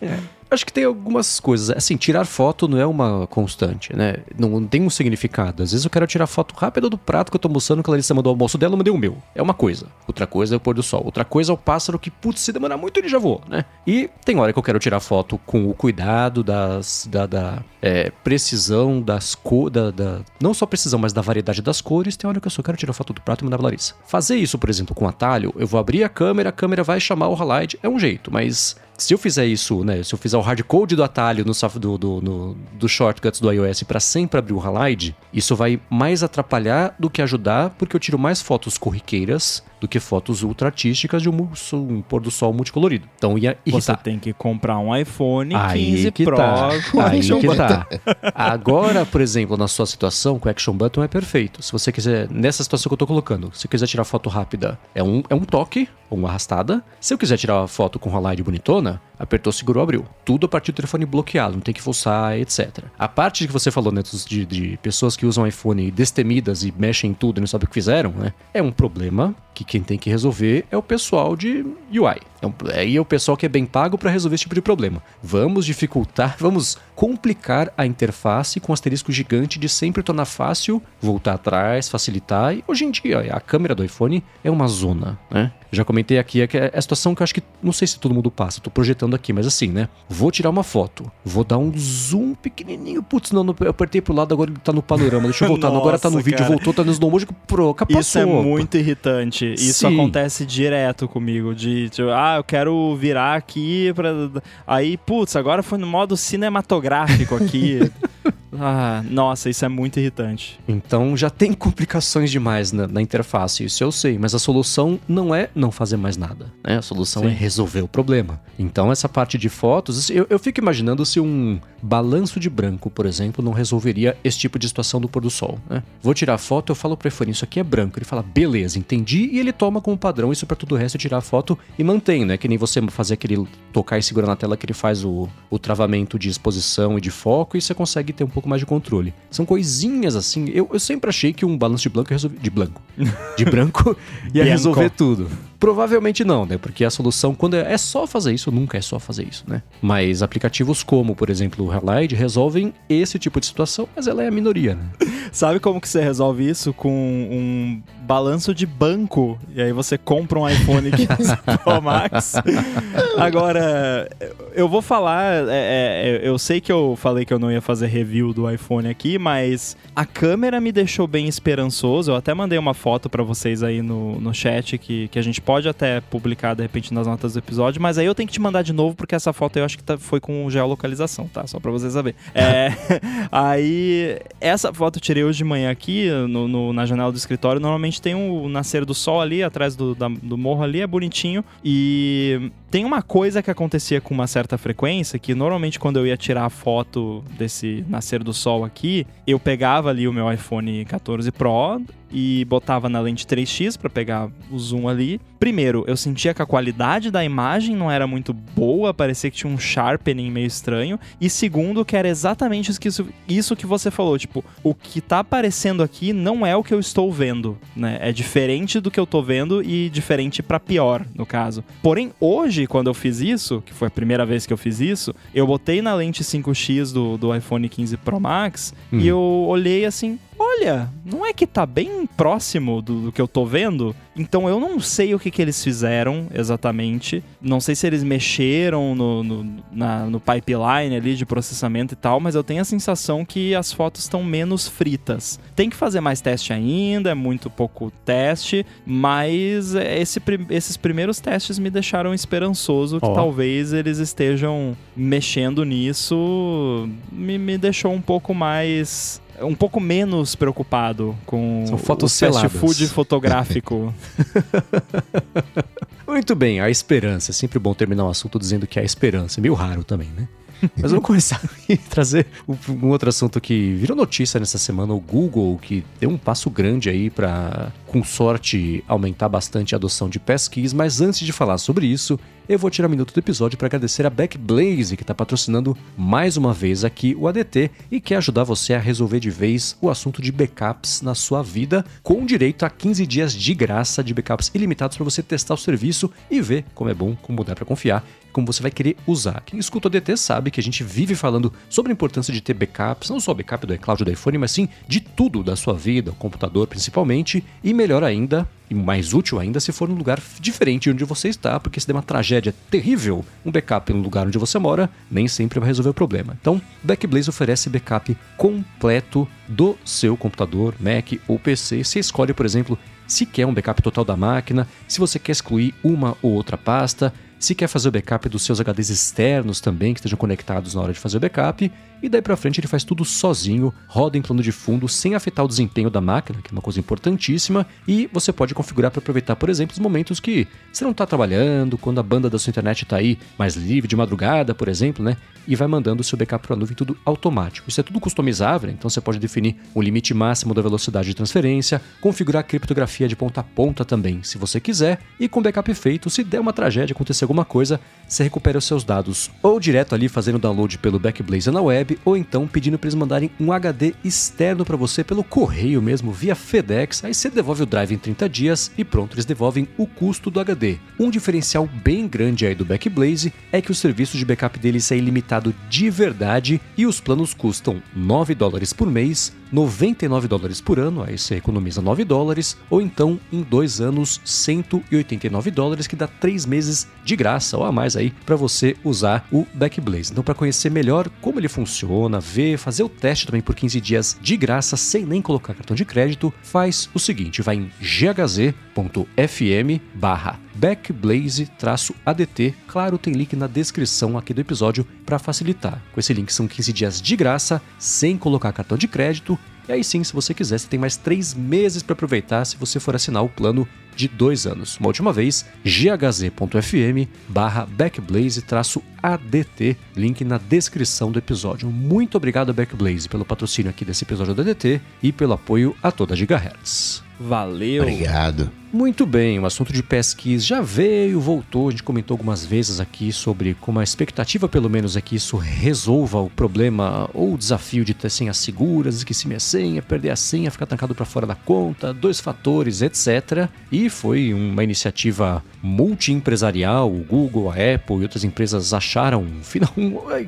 É. Acho que tem algumas coisas. Assim, tirar foto não é uma constante, né? Não, tem um significado. Às vezes eu quero tirar foto rápida do prato que eu tô almoçando, que a Larissa mandou o almoço dela, eu mandei o meu. É uma coisa. Outra coisa é o pôr do sol. Outra coisa é o pássaro que, putz, se demorar muito ele já voa, né? E tem hora que eu quero tirar foto com o cuidado das, da, da é, precisão das cores, da, da, não só precisão, mas da variedade das cores. Tem hora que eu só quero tirar foto do prato e mandar pra Larissa. Fazer isso, por exemplo, com atalho, eu vou abrir a câmera, a câmera vai chamar o highlight, é um jeito, mas se eu fizer isso, né? Se eu fizer o hardcode do atalho no, do, do, no, do shortcuts do iOS para sempre abrir o Halide, isso vai mais atrapalhar do que ajudar, porque eu tiro mais fotos corriqueiras do que fotos ultra artísticas de um, um pôr do sol multicolorido. Então ia irritar. Você tem que comprar um iPhone Aí 15 que Pro tá. Aí que tá. [laughs] Agora, por exemplo, na sua situação, com o Action Button é perfeito. Se você quiser, nessa situação que eu tô colocando, se quiser tirar foto rápida, é um, é um toque, uma arrastada. Se eu quiser tirar uma foto com highlight bonitona, Corona apertou, segurou, abriu. Tudo a partir do telefone bloqueado, não tem que forçar, etc. A parte que você falou, né, de, de pessoas que usam iPhone destemidas e mexem em tudo e não sabem o que fizeram, né? É um problema que quem tem que resolver é o pessoal de UI. É aí é o pessoal que é bem pago para resolver esse tipo de problema. Vamos dificultar, vamos complicar a interface com um asterisco gigante de sempre tornar fácil, voltar atrás, facilitar. E hoje em dia, a câmera do iPhone é uma zona, né? Eu já comentei aqui, é, é a situação que eu acho que, não sei se todo mundo passa, tô projetando aqui, mas assim, né? Vou tirar uma foto, vou dar um zoom pequenininho, putz, não, eu apertei pro lado, agora ele tá no panorama, deixa eu voltar, [laughs] Nossa, agora tá no vídeo, voltou, tá no slow motion, pro, passou. Isso é muito irritante, isso Sim. acontece direto comigo, de, tipo, ah, eu quero virar aqui pra... Aí, putz, agora foi no modo cinematográfico aqui. [laughs] Ah, nossa, isso é muito irritante. Então já tem complicações demais na, na, interface, isso eu sei, mas a solução não é não fazer mais nada, né? A solução Sim. é resolver o problema. Então essa parte de fotos, eu, eu fico imaginando se um balanço de branco, por exemplo, não resolveria esse tipo de situação do pôr do sol, né? Vou tirar foto, eu falo pro iPhone, isso aqui é branco. Ele fala, beleza, entendi, e ele toma como padrão isso para todo o resto, tirar a foto e mantém, né? Que nem você fazer aquele tocar e segurar na tela que ele faz o, o travamento de exposição e de foco, e você consegue ter um pouco pouco mais de controle. São coisinhas assim. Eu, eu sempre achei que um balanço de branco ia resolver. [laughs] De branco. De branco ia resolver tudo. Provavelmente não, né? Porque a solução, quando é, é só fazer isso, nunca é só fazer isso, né? Mas aplicativos como, por exemplo, o Halide resolvem esse tipo de situação, mas ela é a minoria, né? [laughs] Sabe como que você resolve isso? Com um balanço de banco. E aí você compra um iPhone 15 [laughs] Pro Max. Agora, eu vou falar. É, é, eu sei que eu falei que eu não ia fazer review do iPhone aqui, mas a câmera me deixou bem esperançoso. Eu até mandei uma foto para vocês aí no, no chat que, que a gente pode pode até publicar de repente nas notas do episódio, mas aí eu tenho que te mandar de novo porque essa foto eu acho que tá, foi com geolocalização, tá? Só pra você saber. É, [laughs] aí, essa foto eu tirei hoje de manhã aqui no, no, na janela do escritório. Normalmente tem o nascer do sol ali, atrás do, da, do morro ali, é bonitinho. E tem uma coisa que acontecia com uma certa frequência, que normalmente quando eu ia tirar a foto desse nascer do sol aqui, eu pegava ali o meu iPhone 14 Pro e botava na lente 3x para pegar o zoom ali. Primeiro, eu sentia que a qualidade da imagem não era muito boa, parecia que tinha um sharpening meio estranho. E segundo, que era exatamente isso, isso que você falou, tipo, o que tá aparecendo aqui não é o que eu estou vendo, né? É diferente do que eu tô vendo e diferente para pior, no caso. Porém, hoje hoje, quando eu fiz isso, que foi a primeira vez que eu fiz isso, eu botei na lente 5x do, do iPhone 15 Pro Max hum. e eu olhei assim, olha, não é que tá bem próximo do, do, que eu tô vendo? Então eu não sei o que, que eles fizeram exatamente. Não sei se eles mexeram no, no, na, no pipeline ali de processamento e tal, mas eu tenho a sensação que as fotos estão menos fritas. Tem que fazer mais teste ainda, é muito pouco teste, mas esse, esses primeiros testes me deixaram esperançoso que oh. talvez eles estejam mexendo nisso. Me, me deixou um pouco mais um pouco menos preocupado com São fotos o fast food fotográfico. [laughs] Muito bem, a esperança. É sempre bom terminar um assunto dizendo que há esperança. É meio raro também, né? [laughs] Mas vamos começar a trazer um, outro assunto que virou notícia nessa semana, o Google, que deu um passo grande aí para, com sorte, aumentar bastante a adoção de passkeys. Mas antes de falar sobre isso, eu vou tirar um minuto do episódio para agradecer a Backblaze, que está patrocinando mais uma vez aqui o ADT e quer ajudar você a resolver de vez o assunto de backups na sua vida, com direito a 15 dias de graça de backups ilimitados para você testar o serviço e ver como é bom, como dá para confiar como você vai querer usar. Quem escuta o DT sabe que a gente vive falando sobre a importância de ter backups, não só backup do iCloud do iPhone, mas sim de tudo da sua vida, o computador principalmente, e melhor ainda, e mais útil ainda se for num lugar diferente de onde você está, porque se der uma tragédia terrível, um backup no lugar onde você mora nem sempre vai resolver o problema. Então, Backblaze oferece backup completo do seu computador, Mac ou PC. Você escolhe, por exemplo, se quer um backup total da máquina, se você quer excluir uma ou outra pasta, se quer fazer o backup dos seus HDs externos também, que estejam conectados na hora de fazer o backup, e daí para frente ele faz tudo sozinho, roda em plano de fundo sem afetar o desempenho da máquina, que é uma coisa importantíssima, e você pode configurar para aproveitar, por exemplo, os momentos que você não está trabalhando, quando a banda da sua internet está aí mais livre de madrugada, por exemplo, né? E vai mandando o seu backup para a nuvem tudo automático. Isso é tudo customizável, então você pode definir o limite máximo da velocidade de transferência, configurar criptografia de ponta a ponta também, se você quiser, e com backup feito, se der uma tragédia, acontecer alguma coisa, você recupera os seus dados ou direto ali fazendo download pelo Backblaze na web, ou então pedindo para eles mandarem um HD externo para você pelo correio mesmo, via FedEx. Aí você devolve o drive em 30 dias e pronto, eles devolvem o custo do HD. Um diferencial bem grande aí do Backblaze é que o serviço de backup deles é ilimitado de verdade e os planos custam 9 dólares por mês 99 dólares por ano, aí você economiza 9 dólares, ou então em dois anos 189 dólares, que dá 3 meses de graça ou a mais aí para você usar o Backblaze. Então, para conhecer melhor como ele funciona, ver, fazer o teste também por 15 dias de graça sem nem colocar cartão de crédito, faz o seguinte: vai em ghz.fm barra backblaze-adt. Claro, tem link na descrição aqui do episódio para facilitar. Com esse link são 15 dias de graça, sem colocar cartão de crédito. E aí sim, se você quiser, você tem mais 3 meses para aproveitar se você for assinar o plano de 2 anos. Uma última vez, ghz.fm barra backblaze-adt, link na descrição do episódio. Muito obrigado, Backblaze, pelo patrocínio aqui desse episódio do ADT e pelo apoio a toda Gigahertz. Valeu. Obrigado. Muito bem, o assunto de pesquisa já veio, voltou. A gente comentou algumas vezes aqui sobre como a expectativa, pelo menos, é que isso resolva o problema ou o desafio de ter senhas seguras, esquecer minha senha, perder a senha, ficar trancado para fora da conta, dois fatores, etc. E foi uma iniciativa multiempresarial. O Google, a Apple e outras empresas acharam, [laughs] final,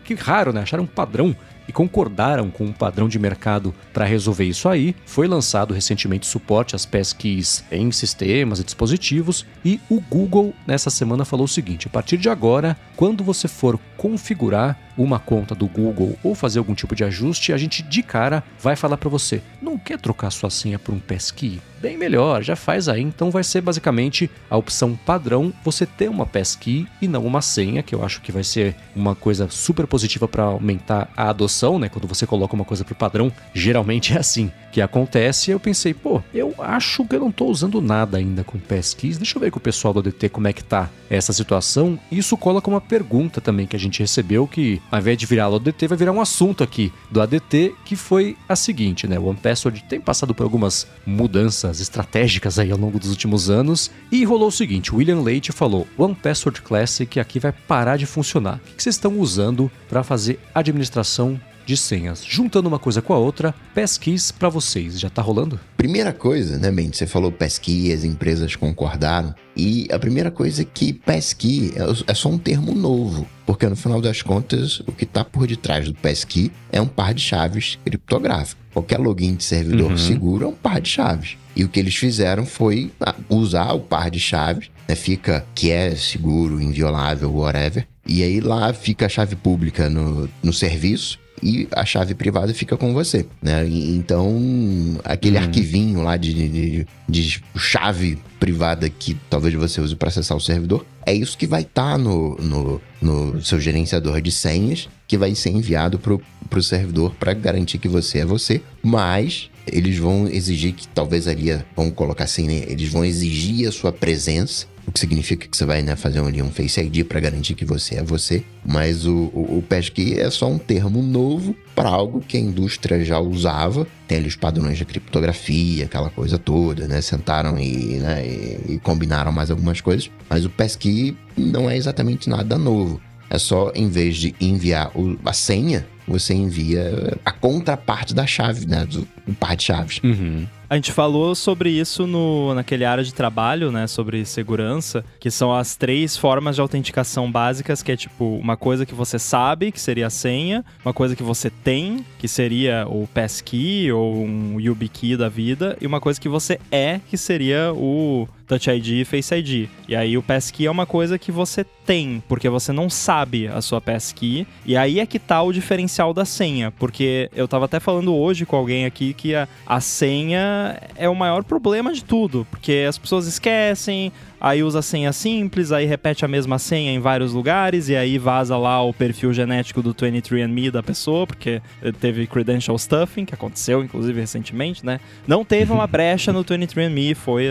que raro, né? Acharam um padrão e concordaram com um padrão de mercado para resolver isso aí. Foi lançado recentemente suporte às pesquisas em sistemas e dispositivos e o Google nessa semana falou o seguinte: a partir de agora, quando você for configurar uma conta do Google ou fazer algum tipo de ajuste, a gente de cara vai falar para você: não quer trocar sua senha por um passkey? Bem melhor, já faz aí. Então vai ser basicamente a opção padrão você ter uma passkey e não uma senha, que eu acho que vai ser uma coisa super positiva para aumentar a adoção, né? Quando você coloca uma coisa pro padrão, geralmente é assim que acontece. Eu pensei, pô, eu acho que eu não tô usando nada ainda com passkeys. Deixa eu ver com o pessoal do ADT como é que tá essa situação. Isso cola com uma pergunta também que a gente recebeu que ao invés de virar ADT, vai virar um assunto aqui do ADT, que foi a seguinte, né? O OnePassword tem passado por algumas mudanças estratégicas aí ao longo dos últimos anos, e rolou o seguinte, William Leite falou, OnePassword Classic aqui vai parar de funcionar. O que vocês estão usando para fazer administração de senhas. Juntando uma coisa com a outra, pesquis para vocês. Já tá rolando? Primeira coisa, né, Mendes? Você falou pesqui, as empresas concordaram. E a primeira coisa é que pesqui é, é só um termo novo. Porque no final das contas, o que está por detrás do pesqui é um par de chaves criptográfico. Qualquer login de servidor uhum. seguro é um par de chaves. E o que eles fizeram foi ah, usar o par de chaves, né, fica que é seguro, inviolável, whatever. E aí lá fica a chave pública no, no serviço e a chave privada fica com você, né? Então, aquele uhum. arquivinho lá de, de, de, chave privada que talvez você use para acessar o servidor, é isso que vai estar tá no, no, no, seu gerenciador de senhas, que vai ser enviado para o servidor para garantir que você é você, mas eles vão exigir que talvez ali, vamos colocar assim, né? Eles vão exigir a sua presença o que significa que você vai né, fazer ali um Face ID para garantir que você é você. Mas o, o, o passkey é só um termo novo para algo que a indústria já usava. Tem ali os padrões de criptografia, aquela coisa toda, né? Sentaram e, né, e, e combinaram mais algumas coisas. Mas o passkey não é exatamente nada novo. É só, em vez de enviar o, a senha, você envia a contraparte da chave, né? Do, do par de chaves. Uhum. A gente falou sobre isso no, naquele área de trabalho, né? Sobre segurança, que são as três formas de autenticação básicas, que é tipo uma coisa que você sabe, que seria a senha, uma coisa que você tem, que seria o passkey ou um YubiKey da vida, e uma coisa que você é, que seria o Touch ID e Face ID. E aí o passkey é uma coisa que você tem, porque você não sabe a sua passkey, e aí é que tá o diferencial da senha, porque eu tava até falando hoje com alguém aqui que a, a senha é o maior problema de tudo, porque as pessoas esquecem, aí usa senha simples, aí repete a mesma senha em vários lugares, e aí vaza lá o perfil genético do 23andMe da pessoa, porque teve credential stuffing, que aconteceu inclusive recentemente, né? Não teve uma brecha no 23andMe, foi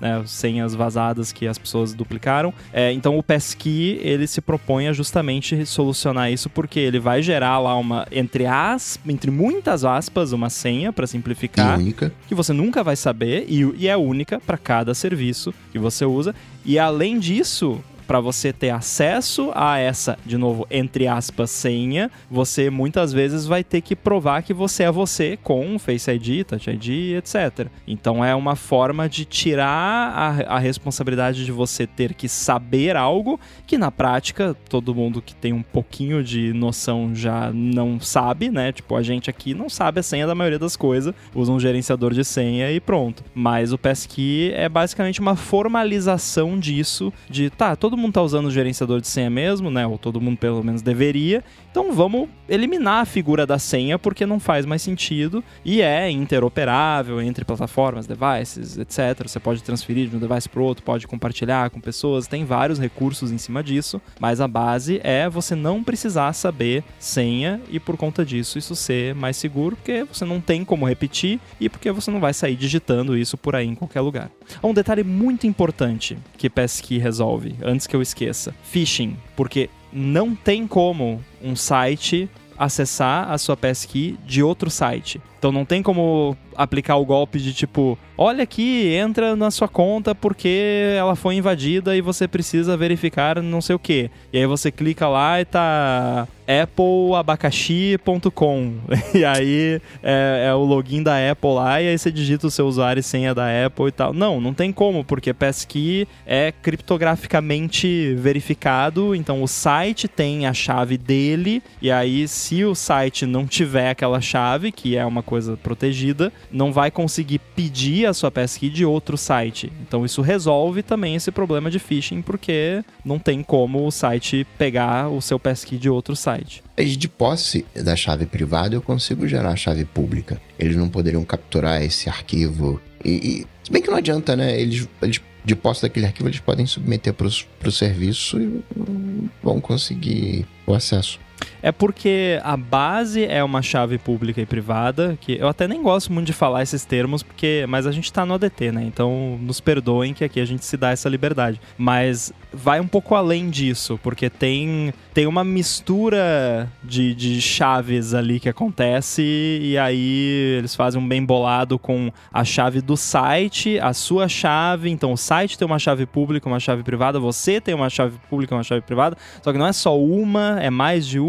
né, senhas vazadas que as pessoas duplicaram. É, então o passkey ele se propõe a justamente solucionar isso porque ele vai gerar lá uma entre as entre muitas aspas uma senha para simplificar única que você nunca vai saber e, e é única para cada serviço que você usa. E além disso, para você ter acesso a essa, de novo, entre aspas, senha, você muitas vezes vai ter que provar que você é você com Face ID, Touch ID, etc. Então é uma forma de tirar a, a responsabilidade de você ter que saber algo que na prática todo mundo que tem um pouquinho de noção já não sabe, né? Tipo, a gente aqui não sabe a senha da maioria das coisas, usa um gerenciador de senha e pronto. Mas o Passkey é basicamente uma formalização disso, de tá, todo mundo tá usando o gerenciador de senha mesmo, né? Ou todo mundo pelo menos deveria. Então vamos eliminar a figura da senha porque não faz mais sentido e é interoperável entre plataformas, devices, etc. Você pode transferir de um device para outro, pode compartilhar com pessoas, tem vários recursos em cima disso, mas a base é você não precisar saber senha e por conta disso isso ser mais seguro, porque você não tem como repetir e porque você não vai sair digitando isso por aí em qualquer lugar. Um detalhe muito importante que Passkey resolve, antes que eu esqueça: phishing, porque não tem como um site acessar a sua passkey de outro site. Então não tem como aplicar o golpe de tipo, olha aqui, entra na sua conta porque ela foi invadida e você precisa verificar não sei o que. E aí você clica lá e tá appleabacaxi.com [laughs] e aí é, é, o login da Apple lá e aí você digita o seu usuário e senha da Apple e tal. Não, não tem como, porque Passkey é criptograficamente verificado, então o site tem a chave dele e aí se o site não tiver aquela chave, que é uma coisa protegida, não vai conseguir pedir a sua passkey de outro site. Então isso resolve também esse problema de phishing, porque não tem como o site pegar o seu passkey de outro site. De posse da chave privada, eu consigo gerar a chave pública. Eles não poderiam capturar esse arquivo. E, e se bem que não adianta, né? Eles, eles de posse daquele arquivo, eles podem submeter para o serviço e vão conseguir o acesso. É porque a base é uma chave pública e privada, que eu até nem gosto muito de falar esses termos, porque mas a gente tá no ADT, né? Então nos perdoem que aqui a gente se dá essa liberdade. Mas vai um pouco além disso, porque tem, tem uma mistura de, de chaves ali que acontece, e aí eles fazem um bem bolado com a chave do site, a sua chave. Então o site tem uma chave pública, uma chave privada, você tem uma chave pública, uma chave privada, só que não é só uma, é mais de uma,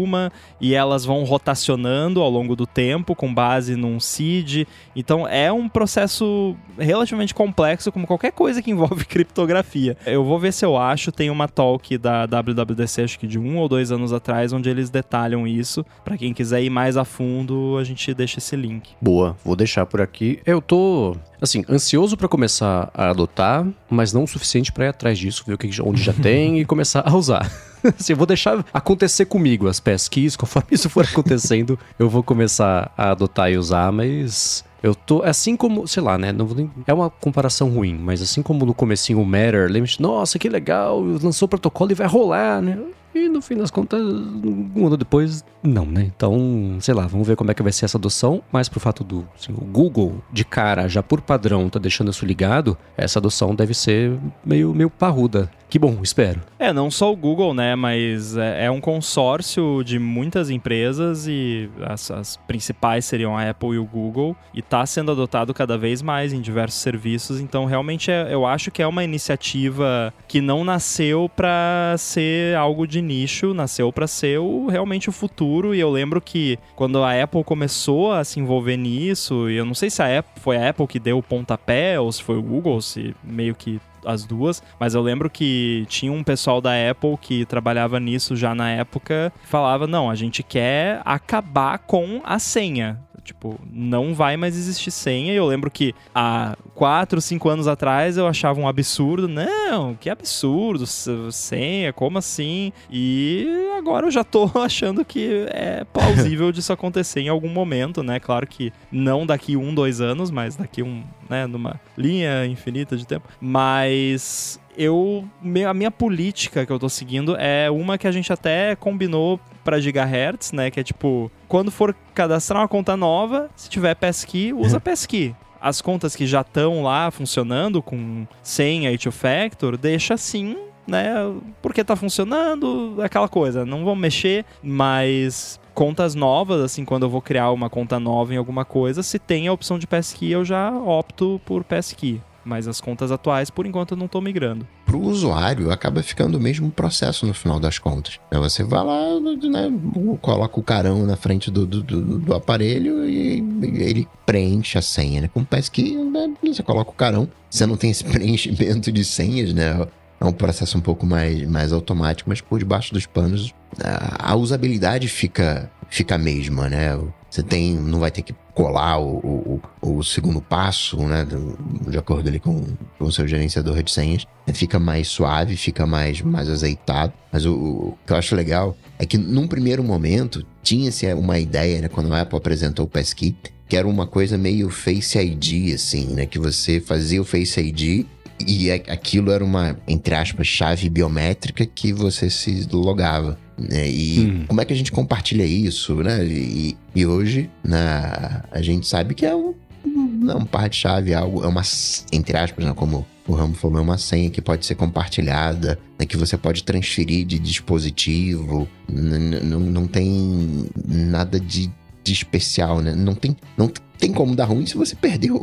e elas vão rotacionando ao longo do tempo com base num seed. Então é um processo relativamente complexo, como qualquer coisa que [laughs] envolve criptografia. Eu vou ver se eu acho tem uma talk da WWDC, acho que de um ou dois anos atrás, onde eles detalham isso. Para quem quiser ir mais a fundo, a gente deixa esse link. Boa, vou deixar por aqui. Eu tô, assim, ansioso para começar a adotar, mas não o suficiente para ir atrás disso, ver o que, onde já [laughs] tem e começar a usar. [laughs] assim, eu vou deixar acontecer comigo as pesquisas, conforme [laughs] isso for acontecendo, eu vou começar a adotar e usar, mas eu tô. Assim como, sei lá, né? Não é uma comparação ruim, mas assim como no comecinho o Matter, lembra nossa, que legal, lançou o protocolo e vai rolar, né? E no fim das contas, um ano depois, não, né? Então, sei lá, vamos ver como é que vai ser essa adoção. Mas pro fato do assim, o Google, de cara, já por padrão, tá deixando isso ligado, essa adoção deve ser meio, meio parruda. Que bom, espero. É, não só o Google, né? Mas é, é um consórcio de muitas empresas e as, as, principais seriam a Apple e o Google. E tá sendo adotado cada vez mais em diversos serviços. Então, realmente, é, eu acho que é uma iniciativa que não nasceu para ser algo de nicho, nasceu para ser o, realmente o futuro. E eu lembro que quando a Apple começou a se envolver nisso, e eu não sei se a Apple, foi a Apple que deu o pontapé ou se foi o Google, se meio que as duas, mas eu lembro que tinha um pessoal da Apple que trabalhava nisso já na época, falava: "Não, a gente quer acabar com a senha. Tipo, não vai mais existir senha. E eu lembro que há 4, 5 anos atrás eu achava um absurdo. Não, que absurdo, senha, como assim? E agora eu já tô [laughs] achando que é plausível disso acontecer em algum momento, né? Claro que não daqui um, dois anos, mas daqui um, né, numa linha infinita de tempo. Mas eu a minha política que eu tô seguindo é uma que a gente até combinou para gigahertz, né, que é tipo, quando for cadastrar uma conta nova, se tiver passkey, usa uhum. passkey. As contas que já estão lá funcionando com senha e two factor, deixa assim né? Porque tá funcionando, aquela coisa. Não vamos mexer, mas contas novas, assim, quando eu vou criar uma conta nova em alguma coisa, se tem a opção de passkey, eu já opto por passkey. Mas as contas atuais, por enquanto, não estou migrando. Para o usuário, acaba ficando o mesmo processo no final das contas. É, você vai lá, né, coloca o carão na frente do, do, do, aparelho e ele preenche a senha. Né? Com o PESC, né, você coloca o carão, você não tem esse [laughs] preenchimento de senhas, né? É um processo um pouco mais, mais automático, mas por debaixo dos panos a, a usabilidade fica, fica a mesma, né? Você tem, não vai ter que colar o, o, o segundo passo, né? De acordo ali com, com o seu gerenciador de senhas. Fica mais suave, fica mais, mais azeitado. Mas o, o que eu acho legal é que num primeiro momento tinha-se uma ideia, né? Quando a Apple apresentou o Passkey, que era uma coisa meio Face ID, assim, né? Que você fazia o Face ID e aquilo era uma, entre aspas, chave biométrica que você se logava. Né? E hum. como é que a gente compartilha isso, né? E, e hoje, né, a gente sabe que é um, não, um par de chave, é algo, é uma, entre aspas, né, como o Ramo falou, é uma senha que pode ser compartilhada, né, que você pode transferir de dispositivo, não, não tem nada de, de especial, né? Não tem, não tem como dar ruim se você perdeu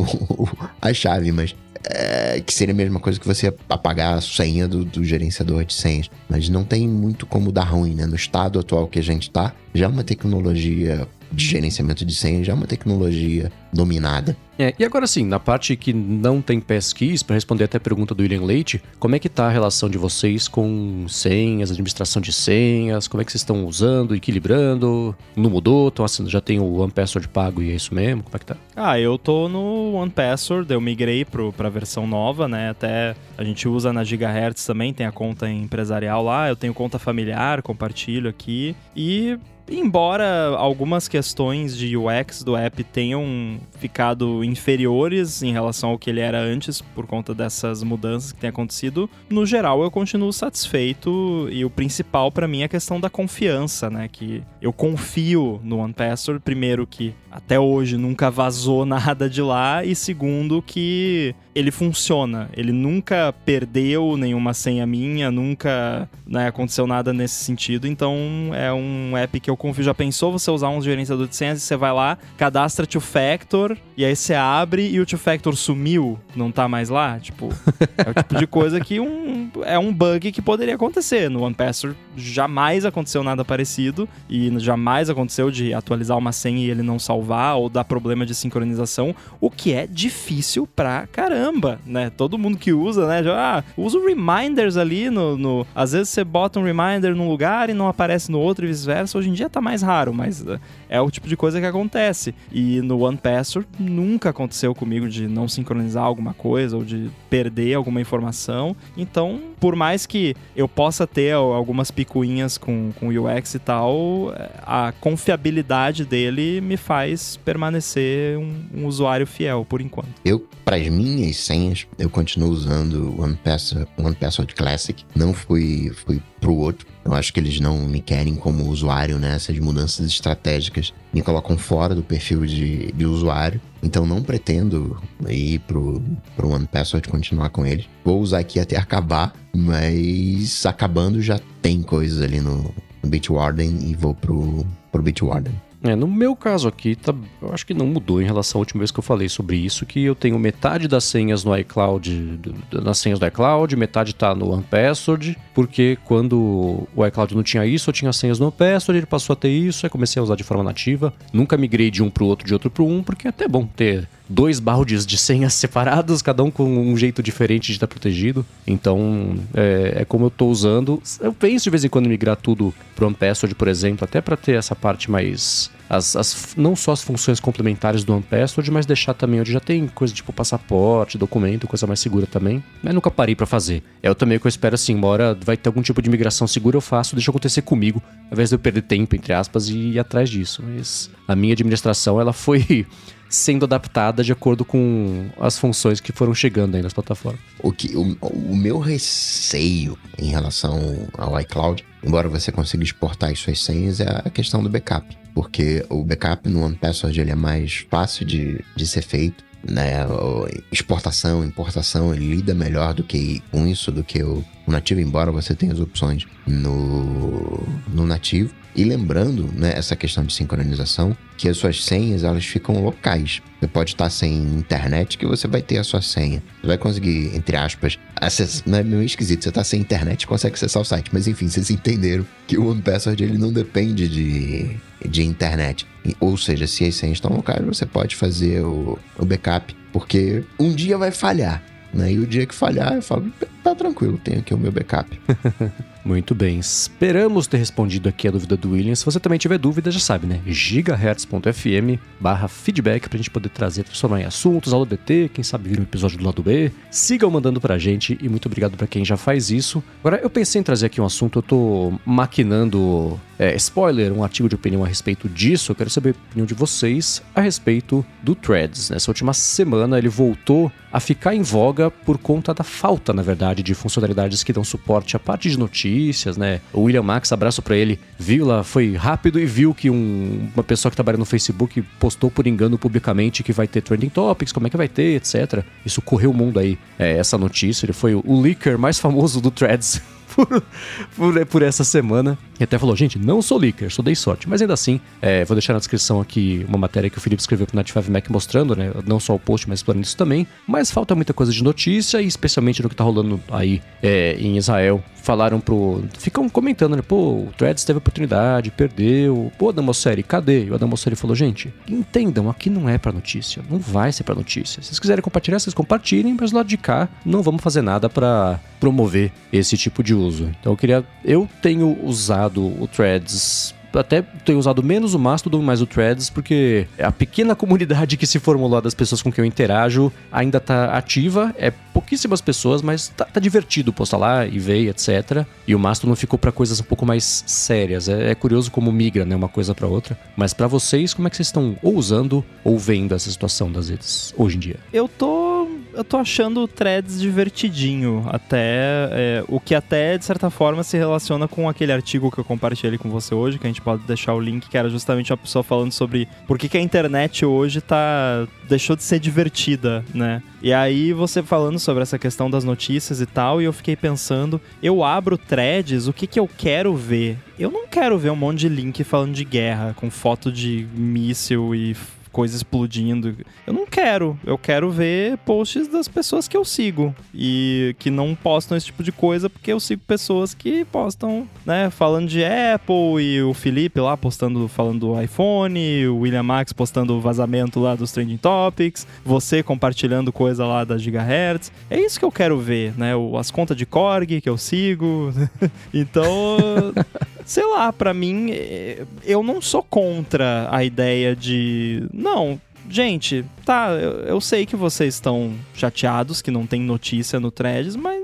a chave, mas é, que seria a mesma coisa que você apagar a senha do, do, gerenciador de senhas. Mas não tem muito como dar ruim, né? No estado atual que a gente tá, já é uma tecnologia de gerenciamento de senhas, já é uma tecnologia dominada. É, e agora sim, na parte que não tem passkeys, para responder até a pergunta do William Leite, como é que tá a relação de vocês com senhas, administração de senhas, como é que vocês estão usando, equilibrando, não mudou, estão assim, já tem o OnePassword pago e é isso mesmo, como é que tá? Ah, eu tô no OnePassword, eu migrei pro, pra versão nova, né, até a gente usa na Gigahertz também, tem a conta empresarial lá, eu tenho conta familiar, compartilho aqui, e embora algumas questões de UX do app tenham ficado inferiores em relação ao que ele era antes por conta dessas mudanças que têm acontecido, no geral eu continuo satisfeito e o principal para mim é a questão da confiança, né, que eu confio no OnePassword, primeiro que até hoje nunca vazou [laughs] nada de lá e segundo que ele funciona. Ele nunca perdeu nenhuma senha minha, nunca né, aconteceu nada nesse sentido. Então é um app que eu confio. Já pensou você usar um gerenciador de senhas e você vai lá, cadastra Two Factor e aí você abre e o Two Factor sumiu, não tá mais lá? Tipo, é o tipo de coisa que um, é um bug que poderia acontecer. No OnePassword jamais aconteceu nada parecido e jamais aconteceu de atualizar uma senha e ele não salvar ou dar problema de sincronização, o que é difícil pra caramba caramba, né? Todo mundo que usa, né? Já, ah, usa reminders ali no, no, Às vezes você bota um reminder num lugar e não aparece no outro e vice-versa. Hoje em dia tá mais raro, mas eh, é o tipo de coisa que acontece. E no One Password nunca aconteceu comigo de não sincronizar alguma coisa ou de perder alguma informação. Então, por mais que eu possa ter algumas picuinhas com, com UX e tal, eh, a confiabilidade dele me faz permanecer um, um usuário fiel por enquanto. Eu, para as minhas senhas. Eu continuo usando o One Password, One Password Classic. Não fui, fui pro outro. Eu acho que eles não me querem como usuário né? mudanças estratégicas. Me colocam fora do perfil de, de usuário. Então não pretendo ir pro, pro One Password continuar com eles. Vou usar aqui até acabar, mas acabando já tem coisas ali no, no Bitwarden e vou pro, pro Bitwarden. É, no meu caso aqui, tá, eu acho que não mudou em relação à última vez que eu falei sobre isso, que eu tenho metade das senhas no iCloud, nas senhas do iCloud, metade tá no OnePassword, porque quando o iCloud não tinha isso, eu tinha senhas no OnePassword, ele passou a ter isso, aí comecei a usar de forma nativa. Nunca migrei de um pro outro, de outro pro um, porque é até bom ter dois baldes de senhas [laughs] separados, cada um com um jeito diferente de estar protegido. Então, é, é como eu estou usando. Eu penso de vez em quando migrar tudo para um password, por exemplo, até para ter essa parte mais as, as, não só as funções complementares do OnePassword, mas deixar também onde já tem coisa tipo passaporte, documento, coisa mais segura também. Mas nunca parei para fazer. É o também que eu espero assim, uma hora vai ter algum tipo de migração segura, eu faço, deixa acontecer comigo, ao invés de eu perder tempo, entre aspas, e ir atrás disso. Mas a minha administração, ela foi [laughs] sendo adaptada de acordo com as funções que foram chegando aí nas plataformas. O, que, o, o meu receio em relação ao iCloud, embora você consiga exportar as suas senhas, é a questão do backup. Porque o backup no OnePassword ele é mais fácil de, de ser feito né, exportação, importação, ele lida melhor do que com isso do que o, o, nativo, embora você tenha as opções no, no nativo. E lembrando, né, essa questão de sincronização, que as suas senhas elas ficam locais. Você pode estar sem internet que você vai ter a sua senha. Você vai conseguir, entre aspas, acessar. Não é meio esquisito, você está sem internet consegue acessar o site. Mas enfim, vocês entenderam que o OnePassword ele não depende de, de internet. Ou seja, se as senhas estão locais, você pode fazer o, o backup, porque um dia vai falhar. Né? E o dia que falhar, eu falo, tá tranquilo, tenho aqui o meu backup. [laughs] Muito bem, esperamos ter respondido aqui a dúvida do William. Se você também tiver dúvida, já sabe, né? gigahertz.fm barra feedback pra gente poder trazer, transformar em assuntos, aula DT, quem sabe vir um episódio do lado B. Sigam mandando pra gente e muito obrigado para quem já faz isso. Agora, eu pensei em trazer aqui um assunto, eu tô maquinando é, spoiler, um artigo de opinião a respeito disso. Eu quero saber a opinião de vocês a respeito do Threads. Nessa última semana ele voltou a ficar em voga por conta da falta, na verdade, de funcionalidades que dão suporte à parte de notícias, né? O William Max, abraço para ele, viu lá, foi rápido e viu que um, uma pessoa que trabalha no Facebook postou por engano publicamente que vai ter trending topics, como é que vai ter, etc. Isso correu o mundo aí, é, essa notícia. Ele foi o leaker mais famoso do Threads [laughs] por, por, por, essa semana. E até falou, gente, não sou leaker, só dei sorte. Mas ainda assim, é, vou deixar na descrição aqui uma matéria que o Felipe escreveu pro Native Mac mostrando, né? Não só o post, mas explorando isso também. Mas falta muita coisa de notícia, e especialmente no que tá rolando aí é, em Israel. Falaram pro. Ficam comentando, né? Pô, o Threads teve oportunidade, perdeu. Pô, Adamosseri, cadê? E o Adamosseri falou, gente, entendam, aqui não é pra notícia. Não vai ser pra notícia. Se vocês quiserem compartilhar, vocês compartilhem, mas do lado de cá não vamos fazer nada para promover esse tipo de uso. Então eu queria. Eu tenho usado o Threads até tenho usado menos o Mastodon, mais o Threads, porque a pequena [laughs] comunidade que se formou lá das pessoas com quem eu interajo ainda tá ativa. É pouquíssimas pessoas, mas tá, tá divertido postar lá e ver, etc. E o Mastodon ficou para coisas um pouco mais sérias. É, é, curioso como migra, né, uma coisa para outra. Mas para vocês, como é que vocês estão ou usando ou vendo essa situação das redes hoje em dia? Eu tô eu tô achando o Threads divertidinho, até é, o que até de certa forma se relaciona com aquele artigo que eu compartilhei com você hoje, que a gente pode deixar o link, que era justamente uma pessoa falando sobre por que, que a internet hoje tá deixou de ser divertida, né? E aí você falando sobre essa questão das notícias e tal, e eu fiquei pensando, eu abro threads, o que que eu quero ver? Eu não quero ver um monte de link falando de guerra, com foto de míssil e coisa explodindo. Eu não quero. Eu quero ver posts das pessoas que eu sigo e que não postam esse tipo de coisa porque eu sigo pessoas que postam, né, falando de Apple e o Felipe lá postando falando do iPhone, o William Max postando o vazamento lá dos trending topics, você compartilhando coisa lá da Gigahertz. É isso que eu quero ver, né? As contas de Korg que eu sigo. [laughs] então, sei lá, para mim é, eu não sou contra a ideia de não, gente, tá, eu, eu, sei que vocês estão chateados que não tem notícia no Threads, mas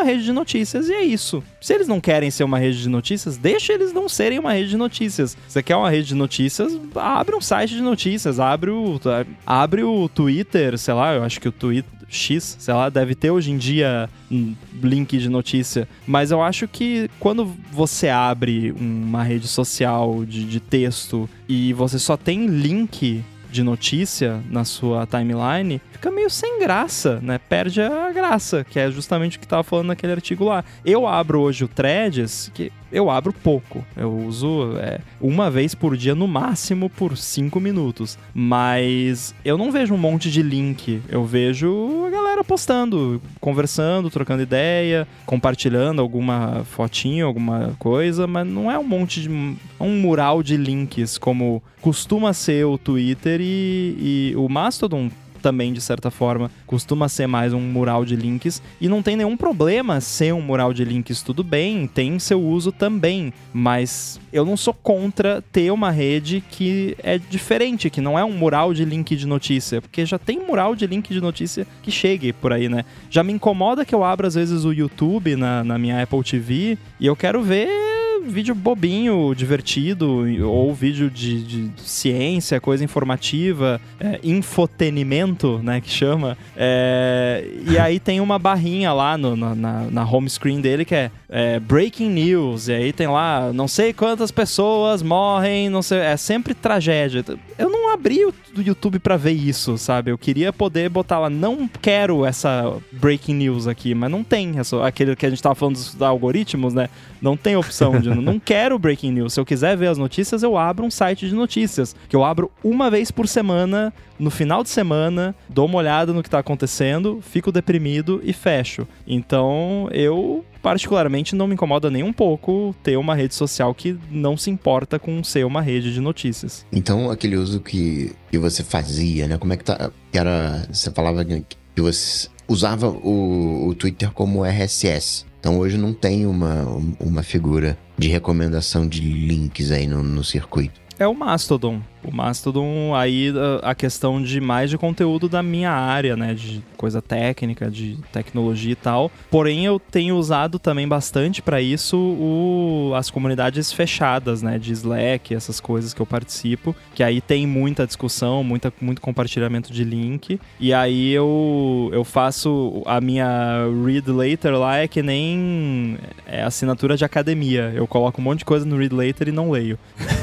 uma rede de notícias e é isso. Se eles não querem ser uma rede de notícias, deixa eles não serem uma rede de notícias. Você quer uma rede de notícias, abre um site de notícias, abre o, abre o Twitter, sei lá, eu acho que o Twitter X, sei lá, deve ter hoje em dia um link de notícia. Mas eu acho que quando você abre uma rede social de, de texto e você só tem link de notícia na sua timeline, fica meio sem graça, né? Perde a graça, que é justamente o que tava falando naquele artigo lá. Eu abro hoje o Threads, que eu abro pouco. Eu uso é, uma vez por dia, no máximo por cinco minutos. Mas eu não vejo um monte de link. Eu vejo a galera postando, conversando, trocando ideia, compartilhando alguma fotinho, alguma coisa, mas não é um monte de. um mural de links como costuma ser o Twitter e, e o Mastodon também, de certa forma, costuma ser mais um mural de links. E não tem nenhum problema ser um mural de links, tudo bem, tem seu uso também. Mas eu não sou contra ter uma rede que é diferente, que não é um mural de link de notícia, porque já tem mural de link de notícia que chegue por aí, né? Já me incomoda que eu abra às vezes o YouTube na, na minha Apple TV e eu quero ver vídeo bobinho, divertido, ou vídeo de, de ciência, coisa informativa, é, infotenimento, né, que chama. É, e aí tem uma barrinha lá no, na, na, home screen dele que é, é, Breaking News, e aí tem lá não sei quantas pessoas morrem, não sei, é sempre tragédia. Eu não abri o YouTube para ver isso, sabe? Eu queria poder botar lá, não quero essa Breaking News aqui, mas não tem, essa, aquele que a gente tava falando dos algoritmos, né? Não tem opção de não quero breaking news. Se eu quiser ver as notícias, eu abro um site de notícias, que eu abro uma vez por semana, no final de semana, dou uma olhada no que tá acontecendo, fico deprimido e fecho. Então, eu particularmente não me incomoda nem um pouco ter uma rede social que não se importa com ser uma rede de notícias. Então, aquele uso que, que você fazia, né? Como é que tá? Era. Você falava que você usava o, o Twitter como RSS. Então hoje não tem uma, uma figura de recomendação de links aí no, no circuito. É o Mastodon. O Mastodon, aí a questão de mais de conteúdo da minha área, né? De coisa técnica, de tecnologia e tal. Porém, eu tenho usado também bastante para isso o, as comunidades fechadas, né? De Slack, essas coisas que eu participo. Que aí tem muita discussão, muita, muito compartilhamento de link. E aí eu, eu faço a minha read later lá, é que nem é assinatura de academia. Eu coloco um monte de coisa no read later e não leio. [laughs]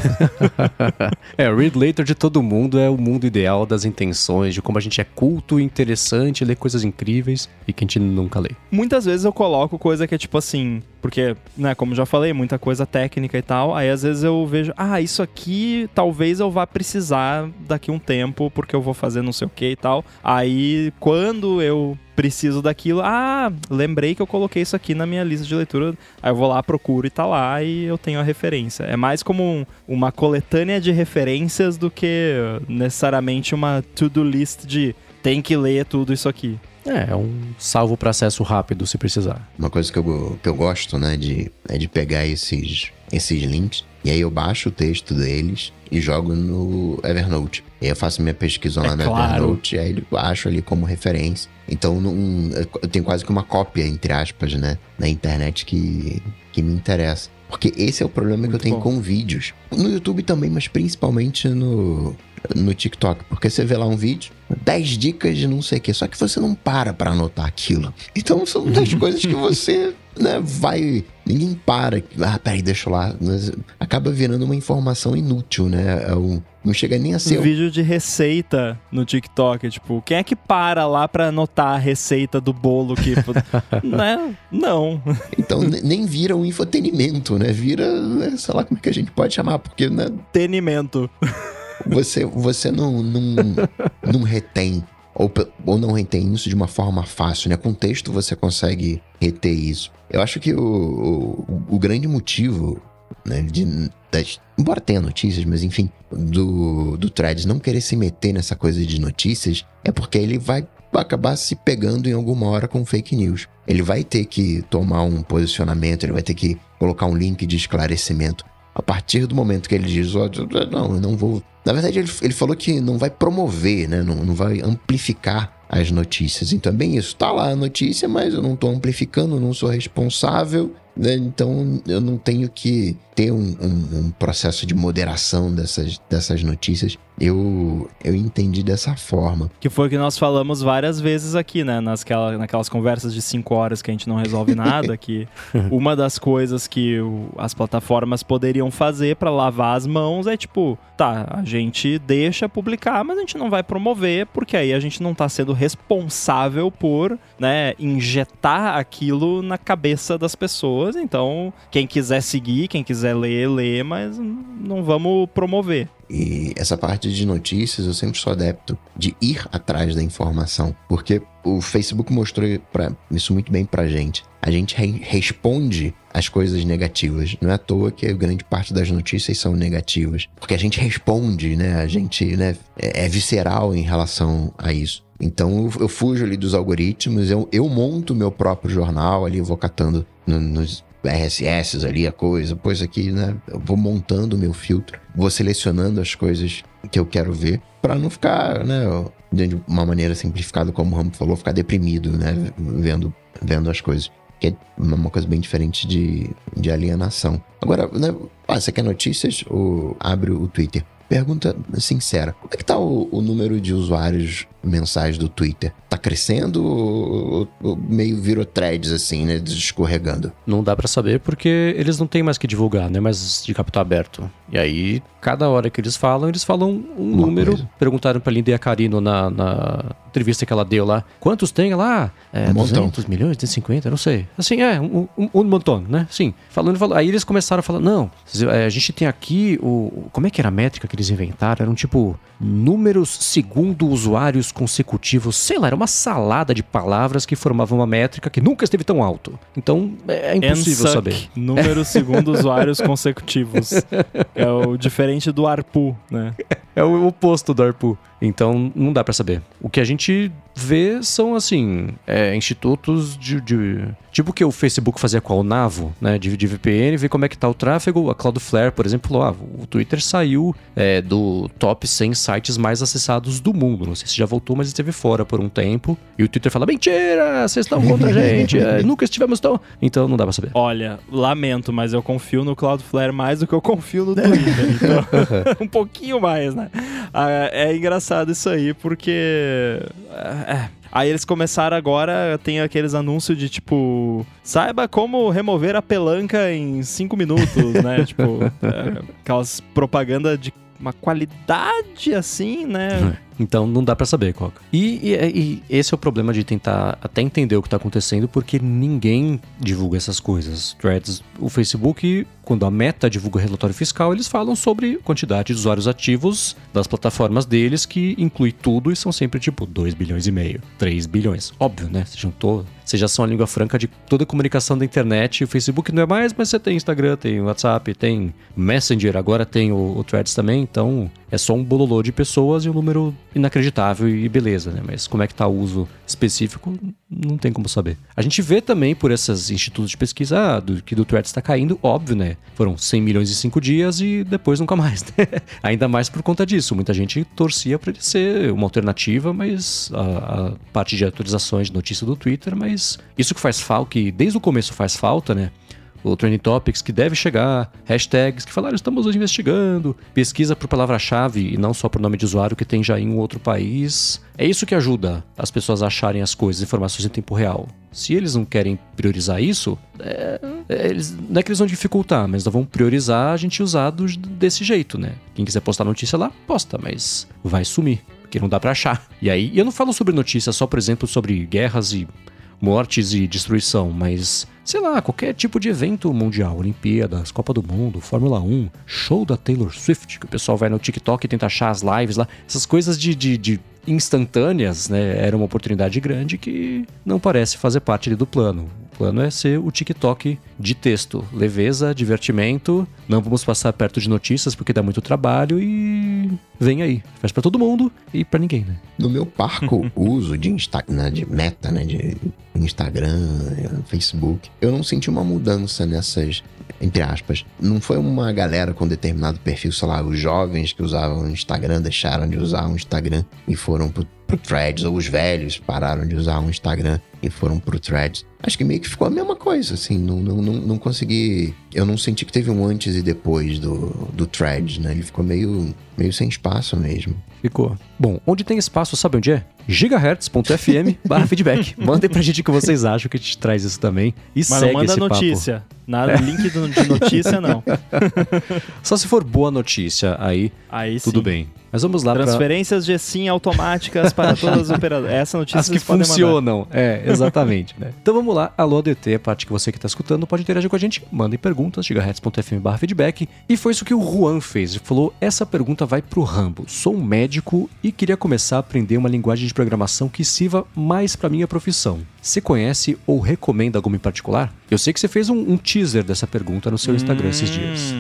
[laughs] é, read later de todo mundo é o mundo ideal das intenções, de como a gente é culto, interessante, lê coisas incríveis e que a gente nunca lê. Muitas vezes eu coloco coisa que é tipo assim, porque, né, como já falei, muita coisa técnica e tal, aí às vezes eu vejo, ah, isso aqui talvez eu vá precisar daqui um tempo, porque eu vou fazer não sei o que e tal. Aí, quando eu preciso daquilo. Ah, lembrei que eu coloquei isso aqui na minha lista de leitura. Aí eu vou lá, procuro e tá lá e eu tenho a referência. É mais como um, uma coletânea de referências do que necessariamente uma to-do list de tem que ler tudo isso aqui. É, é um salvo para acesso rápido se precisar. Uma coisa que eu, que eu gosto, né, de, é de pegar esses, esses links e aí eu baixo o texto deles e jogo no Evernote. E aí eu faço minha pesquisa lá é no claro. Evernote e aí eu acho ali como referência. Então não, eu tenho quase que uma cópia, entre aspas, né? Na internet que, que me interessa. Porque esse é o problema Muito que eu tenho bom. com vídeos. No YouTube também, mas principalmente no, no TikTok. Porque você vê lá um vídeo, 10 dicas de não sei o quê. Só que você não para pra anotar aquilo. Então são [laughs] 10 coisas que você né, vai. Ninguém para. Ah, peraí, deixa eu lá. Acaba virando uma informação inútil, né? É um, não chega nem a ser. Um vídeo de receita no TikTok. Tipo, quem é que para lá pra anotar a receita do bolo que. [laughs] né? Não. Então, nem vira um infotenimento, né? Vira, né, sei lá como é que a gente pode chamar, porque, né? Tenimento. Você, você não, não, não retém ou, ou não retém isso de uma forma fácil, né? Com texto você consegue reter isso. Eu acho que o, o, o grande motivo, né, de, das, embora tenha notícias, mas enfim, do, do Threads não querer se meter nessa coisa de notícias é porque ele vai acabar se pegando em alguma hora com fake news. Ele vai ter que tomar um posicionamento, ele vai ter que colocar um link de esclarecimento. A partir do momento que ele diz, oh, não, eu não vou. Na verdade, ele, ele falou que não vai promover, né? Não, não vai amplificar as notícias. Então é bem isso. Tá lá a notícia, mas eu não tô amplificando, não sou responsável? Então eu não tenho que ter um, um, um, processo de moderação dessas, dessas notícias. Eu, eu entendi dessa forma. Que foi o que nós falamos várias vezes aqui, né? Nasquela, naquelas conversas de cinco horas que a gente não resolve [laughs] nada, que uma das coisas que o, as plataformas poderiam fazer para lavar as mãos é tipo, tá, a gente deixa publicar, mas a gente não vai promover, porque aí a gente não tá sendo responsável por, né, injetar aquilo na cabeça das pessoas. Então, quem quiser seguir, quem quiser ler, lê, mas não vamos promover. E essa parte de notícias eu sempre sou adepto de ir atrás da informação, porque o Facebook mostrou pra, isso muito bem pra gente. A gente re responde às coisas negativas. Não é à toa que grande parte das notícias são negativas, porque a gente responde, né? A gente né, é, é visceral em relação a isso. Então eu fujo ali dos algoritmos, eu, eu monto meu próprio jornal ali, vou catando no, nos RSS ali, a coisa, pois aqui, né? Eu vou montando o meu filtro, vou selecionando as coisas que eu quero ver, para não ficar, né? De uma maneira simplificada, como o Ramo falou, ficar deprimido, né? Vendo, vendo as coisas. Que é uma coisa bem diferente de, de alienação. Agora, né? Ah, você quer notícias? Ou abre o Twitter. Pergunta sincera: como é que tá o, o número de usuários mensais do Twitter? Tá crescendo ou, ou meio virou threads assim, né? Escorregando? Não dá para saber porque eles não têm mais que divulgar, né? Mas de capital aberto. E aí, cada hora que eles falam, eles falam um Uma número. Coisa. Perguntaram pra Linda Carino na, na, entrevista que ela deu lá. Quantos tem lá? É, um 200 montão. milhões, 250, não sei. Assim, é, um, um, um montão, né? Sim. Falando, falando. Aí eles começaram a falar, não, é, a gente tem aqui o... Como é que era a métrica que eles inventaram? Eram tipo números segundo usuários consecutivos. Sei lá, era uma salada de palavras que formavam uma métrica que nunca esteve tão alto. Então, é, é impossível saber. Número [laughs] segundo usuários consecutivos. É o diferente do ARPU, né? É o oposto do ARPU. Então, não dá para saber. O que a gente vê são, assim, é, institutos de, de, Tipo o que o Facebook fazia com a Navo, né? De, de, VPN, ver como é que tá o tráfego. A Cloudflare, por exemplo, falou, ah, o Twitter saiu é, do top 100 sites mais acessados do mundo. Não sei se já voltou, mas esteve fora por um tempo. E o Twitter fala, mentira, vocês estão [laughs] contra a gente, é, nunca estivemos tão... Então, não dá pra saber. Olha, lamento, mas eu confio no Cloudflare mais do que eu confio no Twitter. então, [laughs] [laughs] um pouquinho mais, né? Ah, é engraçado isso aí, porque... É, Aí eles começaram agora, tem aqueles anúncios de tipo, saiba como remover a pelanca em 5 minutos, né? [laughs] tipo, é, aquelas propaganda de uma qualidade assim, né? [laughs] Então não dá para saber, Coca. E, e, e, esse é o problema de tentar até entender o que tá acontecendo, porque ninguém divulga essas coisas. Threads, o Facebook, quando a Meta divulga relatório fiscal, eles falam sobre quantidade de usuários ativos das plataformas deles, que inclui tudo e são sempre tipo 2 bilhões e meio, 3 bilhões. Óbvio, né? Você juntou vocês já são a língua franca de toda a comunicação da internet. O Facebook não é mais, mas você tem Instagram, tem WhatsApp, tem Messenger, agora tem o, o Threads também. Então é só um bololô de pessoas e um número inacreditável e beleza, né? Mas como é que tá o uso específico, não tem como saber. A gente vê também por esses institutos de pesquisa ah, do, que do Threads está caindo, óbvio, né? Foram 100 milhões em 5 dias e depois nunca mais, né? [laughs] Ainda mais por conta disso. Muita gente torcia para ele ser uma alternativa, mas a, a, parte de atualizações de notícia do Twitter, mas isso que faz falta, que desde o começo faz falta, né? O Trending Topics que deve chegar, hashtags que falaram estamos hoje investigando, pesquisa por palavra-chave e não só por nome de usuário que tem já em um outro país. É isso que ajuda as pessoas a acharem as coisas, informações em tempo real. Se eles não querem priorizar isso, é, é, eles, não é que eles vão dificultar, mas vão priorizar a gente usar do, desse jeito, né? Quem quiser postar notícia lá, posta, mas vai sumir, porque não dá para achar. E aí, eu não falo sobre notícias só, por exemplo, sobre guerras e mortes e destruição, mas sei lá, qualquer tipo de evento mundial, Olimpíadas, Copa do Mundo, Fórmula 1, show da Taylor Swift, que o pessoal vai no TikTok e tenta achar as lives lá, essas coisas de, de, de instantâneas, né? Era uma oportunidade grande que não parece fazer parte do plano. Plano é ser o TikTok de texto, leveza, divertimento. Não vamos passar perto de notícias porque dá muito trabalho e vem aí. Faz para todo mundo e para ninguém, né? No meu parco [laughs] uso de Instagram, né, de meta, né, de Instagram, Facebook, eu não senti uma mudança nessas entre aspas. Não foi uma galera com determinado perfil, sei lá, os jovens que usavam o Instagram deixaram de usar o Instagram e foram pro, pro Threads, ou os velhos pararam de usar o Instagram que foram pro Threads. Acho que meio que ficou a mesma coisa, assim, não, não, não, não consegui... Eu não senti que teve um antes e depois do, do Threads, né? Ele ficou meio, meio sem espaço mesmo. Ficou. Bom, onde tem espaço, sabe onde é? gigahertz.fm [laughs] barra feedback. Mandem pra gente o que vocês acham que a gente traz isso também. E Mas segue não manda esse notícia. Papo. Nada, é. link de notícia, não. [laughs] Só se for boa notícia, aí, aí tudo sim. bem. Mas vamos lá Transferências pra... sim automáticas para todas as operadoras. [laughs] Essa notícia As que funcionam. É, exatamente. né? Então vamos lá. Alô, ADT, a parte que você que está escutando pode interagir com a gente. Mandem perguntas, gigahertz.fm barra feedback. E foi isso que o Juan fez. Ele falou, essa pergunta vai pro Rambo. Sou um médico e queria começar a aprender uma linguagem de programação que sirva mais para minha profissão. Você conhece ou recomenda alguma em particular? Eu sei que você fez um, um teaser dessa pergunta no seu Instagram hum, esses dias.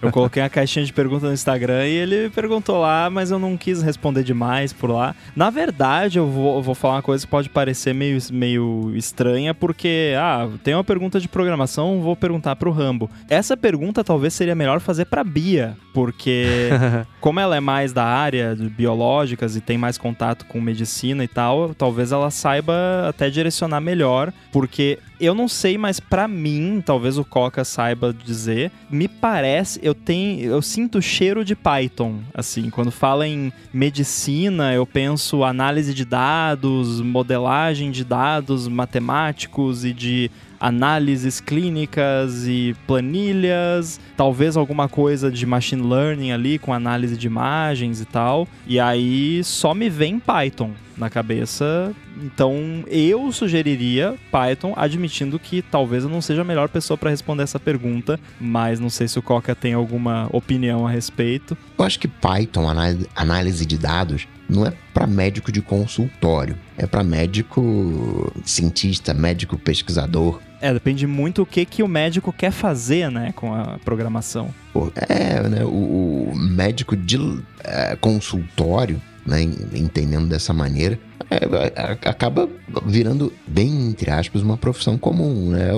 Eu coloquei a caixinha de perguntas no Instagram e ele perguntou lá, mas eu não quis responder demais por lá. Na verdade, eu vou, eu vou falar uma coisa que pode parecer meio, meio estranha, porque, ah, tem uma pergunta de programação, vou perguntar pro Rambo. Essa pergunta talvez seria melhor fazer pra Bia, porque [laughs] como ela é mais da área de biológicas e tem mais contato com medicina e tal, talvez ela saiba até direcionar melhor, porque eu não sei, mas para mim, talvez o Coca saiba dizer, me parece, eu tenho, eu sinto cheiro de Python, assim, quando fala em medicina, eu penso análise de dados, modelagem de dados matemáticos e de análises clínicas e planilhas, talvez alguma coisa de machine learning ali com análise de imagens e tal. E aí só me vem Python na cabeça. Então eu sugeriria Python, admitindo que talvez eu não seja a melhor pessoa para responder essa pergunta, mas não sei se o Coca tem alguma opinião a respeito. Eu acho que Python, análise de dados, não é para médico de consultório, é para médico cientista, médico pesquisador. É, depende muito o que, que o médico quer fazer, né, com a programação. É, né, o, o médico de é, consultório, né, entendendo dessa maneira, é, acaba virando, bem entre aspas, uma profissão comum, né?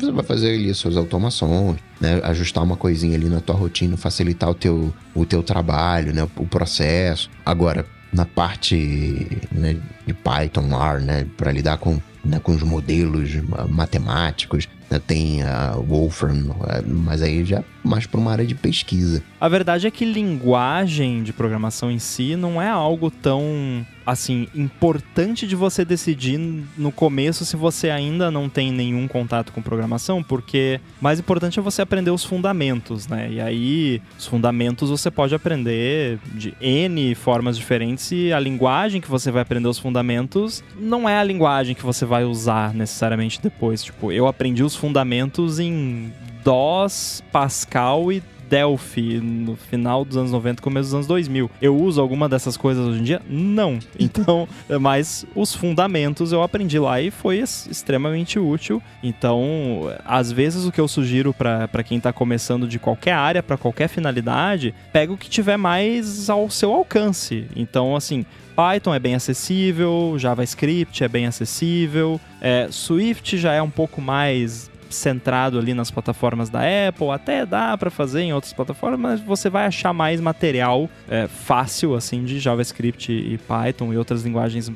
Você vai fazer ali suas automações, né? Ajustar uma coisinha ali na tua rotina, facilitar o teu, o teu trabalho, né? O processo. Agora, na parte né, de Python, R, né? Para lidar com, né, com os modelos matemáticos, né, tem a Wolfram, mas aí já mais para uma área de pesquisa. A verdade é que linguagem de programação em si não é algo tão assim importante de você decidir no começo se você ainda não tem nenhum contato com programação, porque mais importante é você aprender os fundamentos, né? E aí os fundamentos você pode aprender de N formas diferentes e a linguagem que você vai aprender os fundamentos não é a linguagem que você vai usar necessariamente depois. Tipo, eu aprendi os fundamentos em DOS, Pascal e Delphi no final dos anos 90, começo dos anos 2000. Eu uso alguma dessas coisas hoje em dia? Não. [laughs] Então, mas os fundamentos eu aprendi lá e foi extremamente útil. Então, às vezes o que eu sugiro para quem tá começando de qualquer área, para qualquer finalidade, pega o que tiver mais ao seu alcance. Então, assim, Python é bem acessível, JavaScript é bem acessível, é, Swift já é um pouco mais centrado ali nas plataformas da Apple, até dá para fazer em outras plataformas, mas você vai achar mais material é, fácil assim de JavaScript e Python e outras linguagens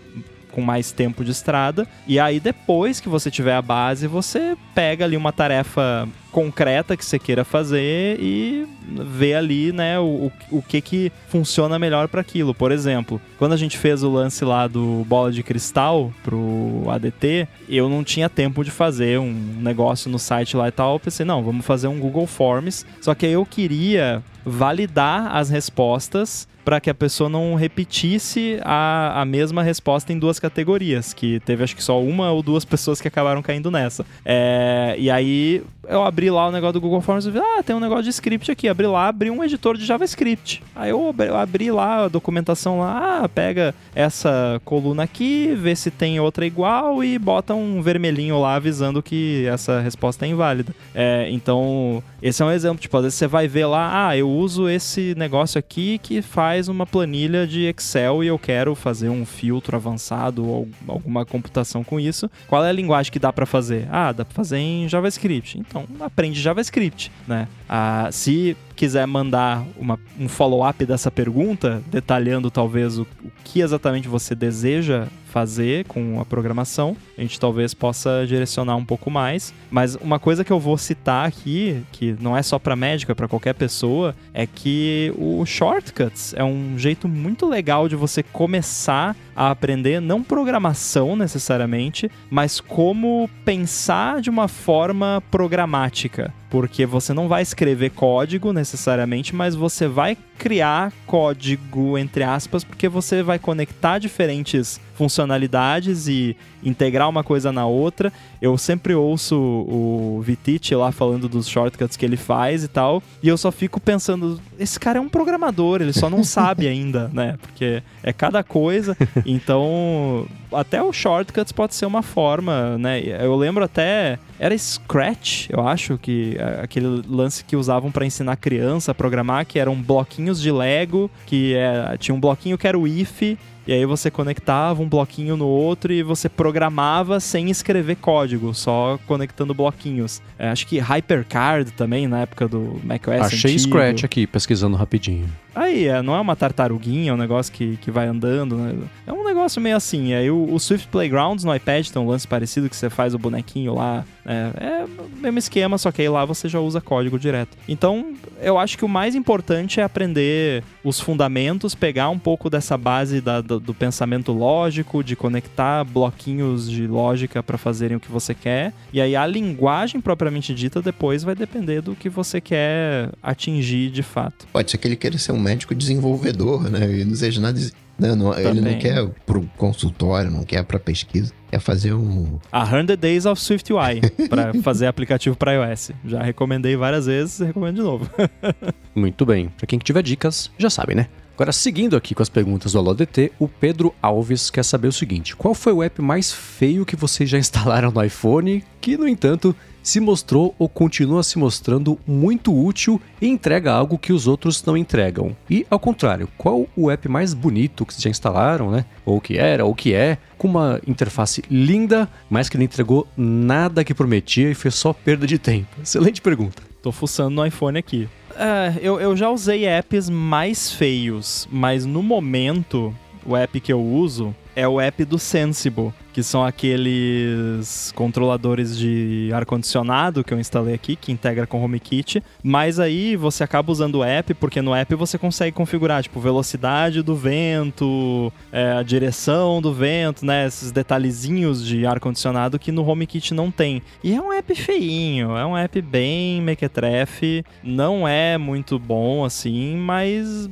com mais tempo de estrada. E aí, depois que você tiver a base, você pega ali uma tarefa concreta que você queira fazer e vê ali, né, o, o que que funciona melhor para aquilo. Por exemplo, quando a gente fez o lance lá do bola de cristal pro ADT, eu não tinha tempo de fazer um negócio no site lá e tal. Eu pensei, não, vamos fazer um Google Forms. Só que eu queria validar as respostas para que a pessoa não repetisse a, a mesma resposta em duas categorias, que teve acho que só uma ou duas pessoas que acabaram caindo nessa. É, e aí eu abri lá o negócio do Google Forms e vi, ah, tem um negócio de script aqui. Abri lá, abri um editor de JavaScript. Aí eu abri, lá a documentação lá, ah, pega essa coluna aqui, vê se tem outra igual e bota um vermelhinho lá avisando que essa resposta é inválida. É, então, esse é um exemplo. Tipo, às vezes você vai ver lá, ah, eu uso esse negócio aqui que faz uma planilha de Excel e eu quero fazer um filtro avançado ou alguma computação com isso. Qual é a linguagem que dá para fazer? Ah, dá para fazer em JavaScript. Então, aprende JavaScript, né? Ah, se quiser mandar uma, um follow-up dessa pergunta, detalhando talvez o, o que exatamente você deseja fazer com a programação, a gente talvez possa direcionar um pouco mais. Mas uma coisa que eu vou citar aqui, que não é só para médico, é para qualquer pessoa, é que o shortcuts é um jeito muito legal de você começar a aprender não programação necessariamente, mas como pensar de uma forma programática porque você não vai escrever código necessariamente, mas você vai criar código entre aspas, porque você vai conectar diferentes funcionalidades e integrar uma coisa na outra. Eu sempre ouço o Vitich lá falando dos shortcuts que ele faz e tal, e eu só fico pensando, esse cara é um programador, ele só não [laughs] sabe ainda, né? Porque é cada coisa. [laughs] Então, até o shortcuts pode ser uma forma, né? Eu lembro até era Scratch, eu acho que é, aquele lance que usavam para ensinar criança a programar, que eram bloquinhos de Lego, que é, tinha um bloquinho que era o if e aí você conectava um bloquinho no outro e você programava sem escrever código, só conectando bloquinhos. É, acho que HyperCard também, na época do macOS Achei antigo. Scratch aqui, pesquisando rapidinho. Aí, é, não é uma tartaruguinha, é um negócio que, que vai andando, né? É um negócio meio assim. Aí o, o, Swift Playgrounds no iPad tem um lance parecido que você faz o bonequinho lá. É, é o mesmo esquema, só que aí lá você já usa código direto. Então, eu acho que o mais importante é aprender os fundamentos, pegar um pouco dessa base da, do, do pensamento lógico, de conectar bloquinhos de lógica para fazerem o que você quer. E aí a linguagem propriamente dita depois vai depender do que você quer atingir de fato. Pode ser que ele queira ser um médico desenvolvedor, né? E não seja nada. Não, não, ele não quer pro consultório, não quer para pesquisa, quer fazer um. A 100 Days of Swift UI [laughs] para fazer aplicativo para iOS. Já recomendei várias vezes, recomendo de novo. [laughs] Muito bem. Para quem tiver dicas, já sabe, né? Agora, seguindo aqui com as perguntas do AloDT, o Pedro Alves quer saber o seguinte: qual foi o app mais feio que vocês já [laughs] instalaram no iPhone, que, no entanto, se mostrou ou continua se mostrando muito útil e entrega algo que os outros não entregam. E ao contrário, qual o app mais bonito que vocês já instalaram, né? Ou que era, ou que é, com uma interface linda, mas que não entregou nada que prometia e fez só perda de tempo? [laughs] Excelente pergunta. Tô fuçando no iPhone aqui. É, eu, eu já usei apps mais feios, mas no momento, o app que eu uso é o app do Sensible que são aqueles controladores de ar-condicionado que eu instalei aqui, que integra com o HomeKit. Mas aí você acaba usando o app, porque no app você consegue configurar, tipo, velocidade do vento, é, a direção do vento, né? Esses detalhezinhos de ar-condicionado que no HomeKit não tem. E é um app feinho, é um app bem mequetrefe, não é muito bom assim, mas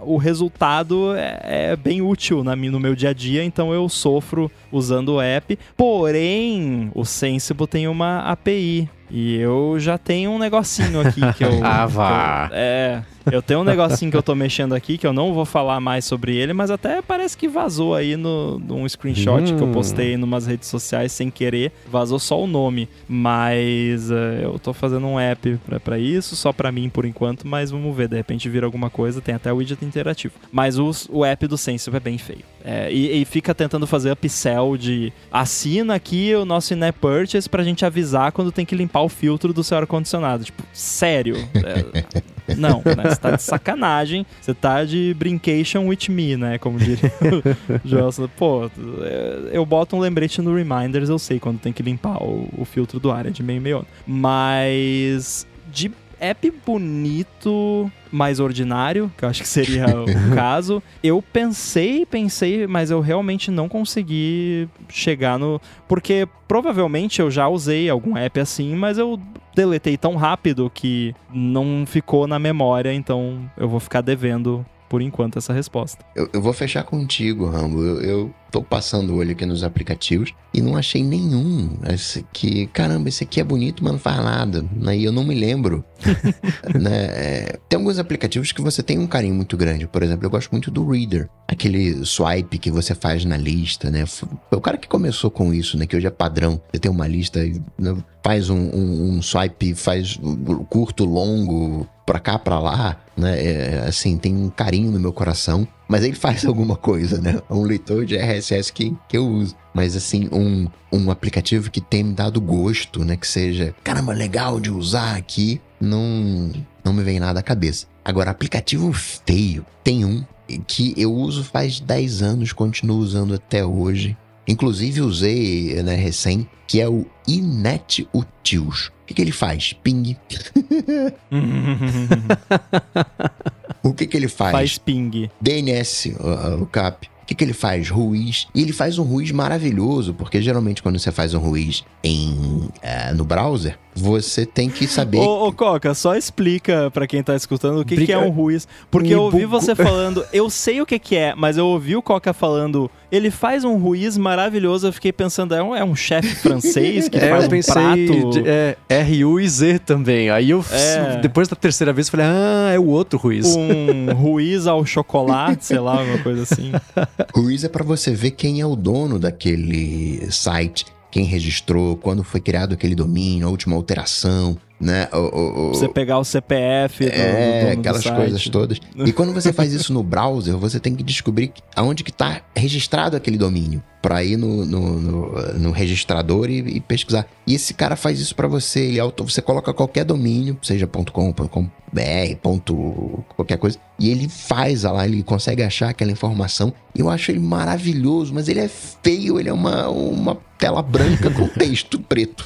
o resultado é, é bem útil na, no meu dia a dia, então eu sofro usando o app. Porém, o Sensible tem uma API. E eu já tenho um negocinho aqui que eu. [laughs] ah, vá. Eu, é. Eu tenho um negocinho que eu tô mexendo aqui, que eu não vou falar mais sobre ele, mas até parece que vazou aí no, num screenshot hum. que eu hum. postei em umas redes sociais sem querer. Vazou só o nome. Mas uh, eu tô fazendo um app para isso, só para mim por enquanto, mas vamos ver. De repente vira alguma coisa, tem até o widget interativo. Mas o, o app do Sensible é bem feio. É, e, e, fica tentando fazer upsell de assina aqui o nosso in-app purchase pra gente avisar quando tem que limpar o filtro do seu ar-condicionado. Tipo, sério. [laughs] É, não, né? Você tá de sacanagem. Você tá de brincation with me, né? Como diria o. Pô, eu boto um lembrete no Reminders, eu sei quando tem que limpar o, o filtro do ar, é de meio meio. Mas de app bonito, mais ordinário, que eu acho que seria o [laughs] caso. Eu pensei, pensei, mas eu realmente não consegui chegar no. Porque provavelmente eu já usei algum app assim, mas eu deletei tão rápido que não ficou na memória, então eu vou ficar devendo por enquanto, essa resposta. Eu, eu vou fechar contigo, Rambo. Eu, eu tô passando o olho aqui nos aplicativos e não achei nenhum. Esse que, caramba, esse aqui é bonito, mas não faz nada. Né? E eu não me lembro. [laughs] né? É, tem alguns aplicativos que você tem um carinho muito grande. Por exemplo, eu gosto muito do Reader. Aquele swipe que você faz na lista, né? Foi o cara que começou com isso, né? Que hoje é padrão. Você tem uma lista, né? faz um, um, um swipe, faz curto, longo, pra cá, pra lá, né? É, assim, tem um carinho no meu coração. Mas ele faz [laughs] alguma coisa, né? Um leitor de RSS que, que eu uso. Mas assim, um, um aplicativo que tem me dado gosto, né? Que seja, caramba, legal de usar aqui. Não, não me vem nada à cabeça. Agora, aplicativo feio, tem um que eu uso faz 10 anos, continuo usando até hoje. Inclusive usei, né, recém, que é o Inet Utils. O que, que ele faz? Ping. [laughs] o que, que ele faz? Faz ping. DNS, o, o CAP. O que, que ele faz? Ruiz. E ele faz um ruiz maravilhoso, porque geralmente quando você faz um ruiz em, uh, no browser, você tem que saber. Ô, ô Coca, só explica para quem tá escutando o que, que é um ruiz. Porque eu ouvi você [laughs] falando, eu sei o que, que é, mas eu ouvi o Coca falando, ele faz um ruiz maravilhoso. Eu fiquei pensando, é um, é um chefe [laughs] francês que é, faz eu pensei prato. De, é, R-U e Z também. Aí eu, é. depois da terceira vez, falei, ah, é o outro ruiz. Um ruiz ao chocolate, sei lá, uma coisa assim. Ruiz é para você ver quem é o dono daquele site quem registrou, quando foi criado aquele domínio, a última alteração, né? O, o, o... Você pegar o CPF do, é, do aquelas coisas todas. [laughs] E quando você faz isso no browser, você tem que descobrir aonde que está registrado aquele domínio para ir no, no, no, no registrador e, e, pesquisar. E esse cara faz isso para você. Ele auto, você coloca qualquer domínio, seja .com, .com.br, ponto, qualquer coisa, e ele faz lá, ele consegue achar aquela informação. Eu acho ele maravilhoso, mas ele é feio, ele é uma, uma tela branca com [laughs] texto preto.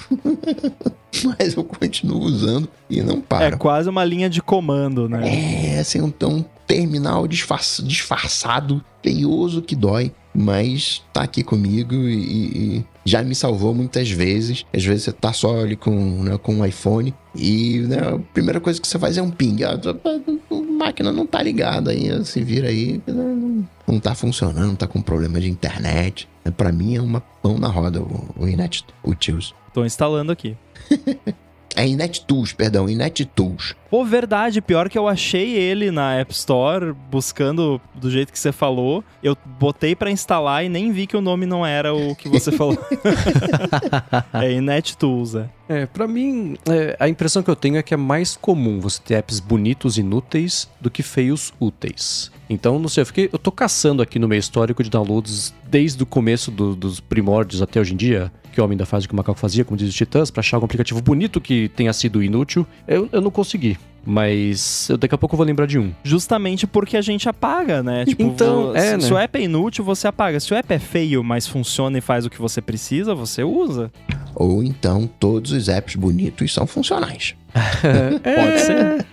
[laughs] mas eu continuo usando e não para. É quase uma linha de comando, né? É, assim, um, um terminal disfarçado, feioso que dói mas tá aqui comigo e, e, já me salvou muitas vezes. Às vezes você tá só ali com, né, com um iPhone e né, a primeira coisa que você faz é um ping. Ah, a máquina não tá ligada aí, se vira aí, não, não tá funcionando, tá com problema de internet. Para mim é uma pão na roda o, o Inet Utils. Tô instalando aqui. [laughs] É InetTools, perdão, InetTools. Pô, verdade, pior que eu achei ele na App Store, buscando do jeito que você falou. Eu botei para instalar e nem vi que o nome não era o que você [laughs] falou. é InetTools, é. É, pra mim, é, a impressão que eu tenho é que é mais comum você ter apps bonitos inúteis do que feios úteis. Então, não sei, eu, fiquei, eu tô caçando aqui no meu histórico de downloads desde o começo do, dos primórdios até hoje em dia que o homem ainda faz o que o macaco fazia, como diz os titãs, para achar algum aplicativo bonito que tenha sido inútil, eu, eu não consegui. Mas eu daqui a pouco vou lembrar de um. Justamente porque a gente apaga, né? Tipo, então, é, se, né? o app é inútil, você apaga. Se o app é feio, mas funciona e faz o que você precisa, você usa. Ou então todos os apps bonitos são funcionais. [laughs] Pode ser.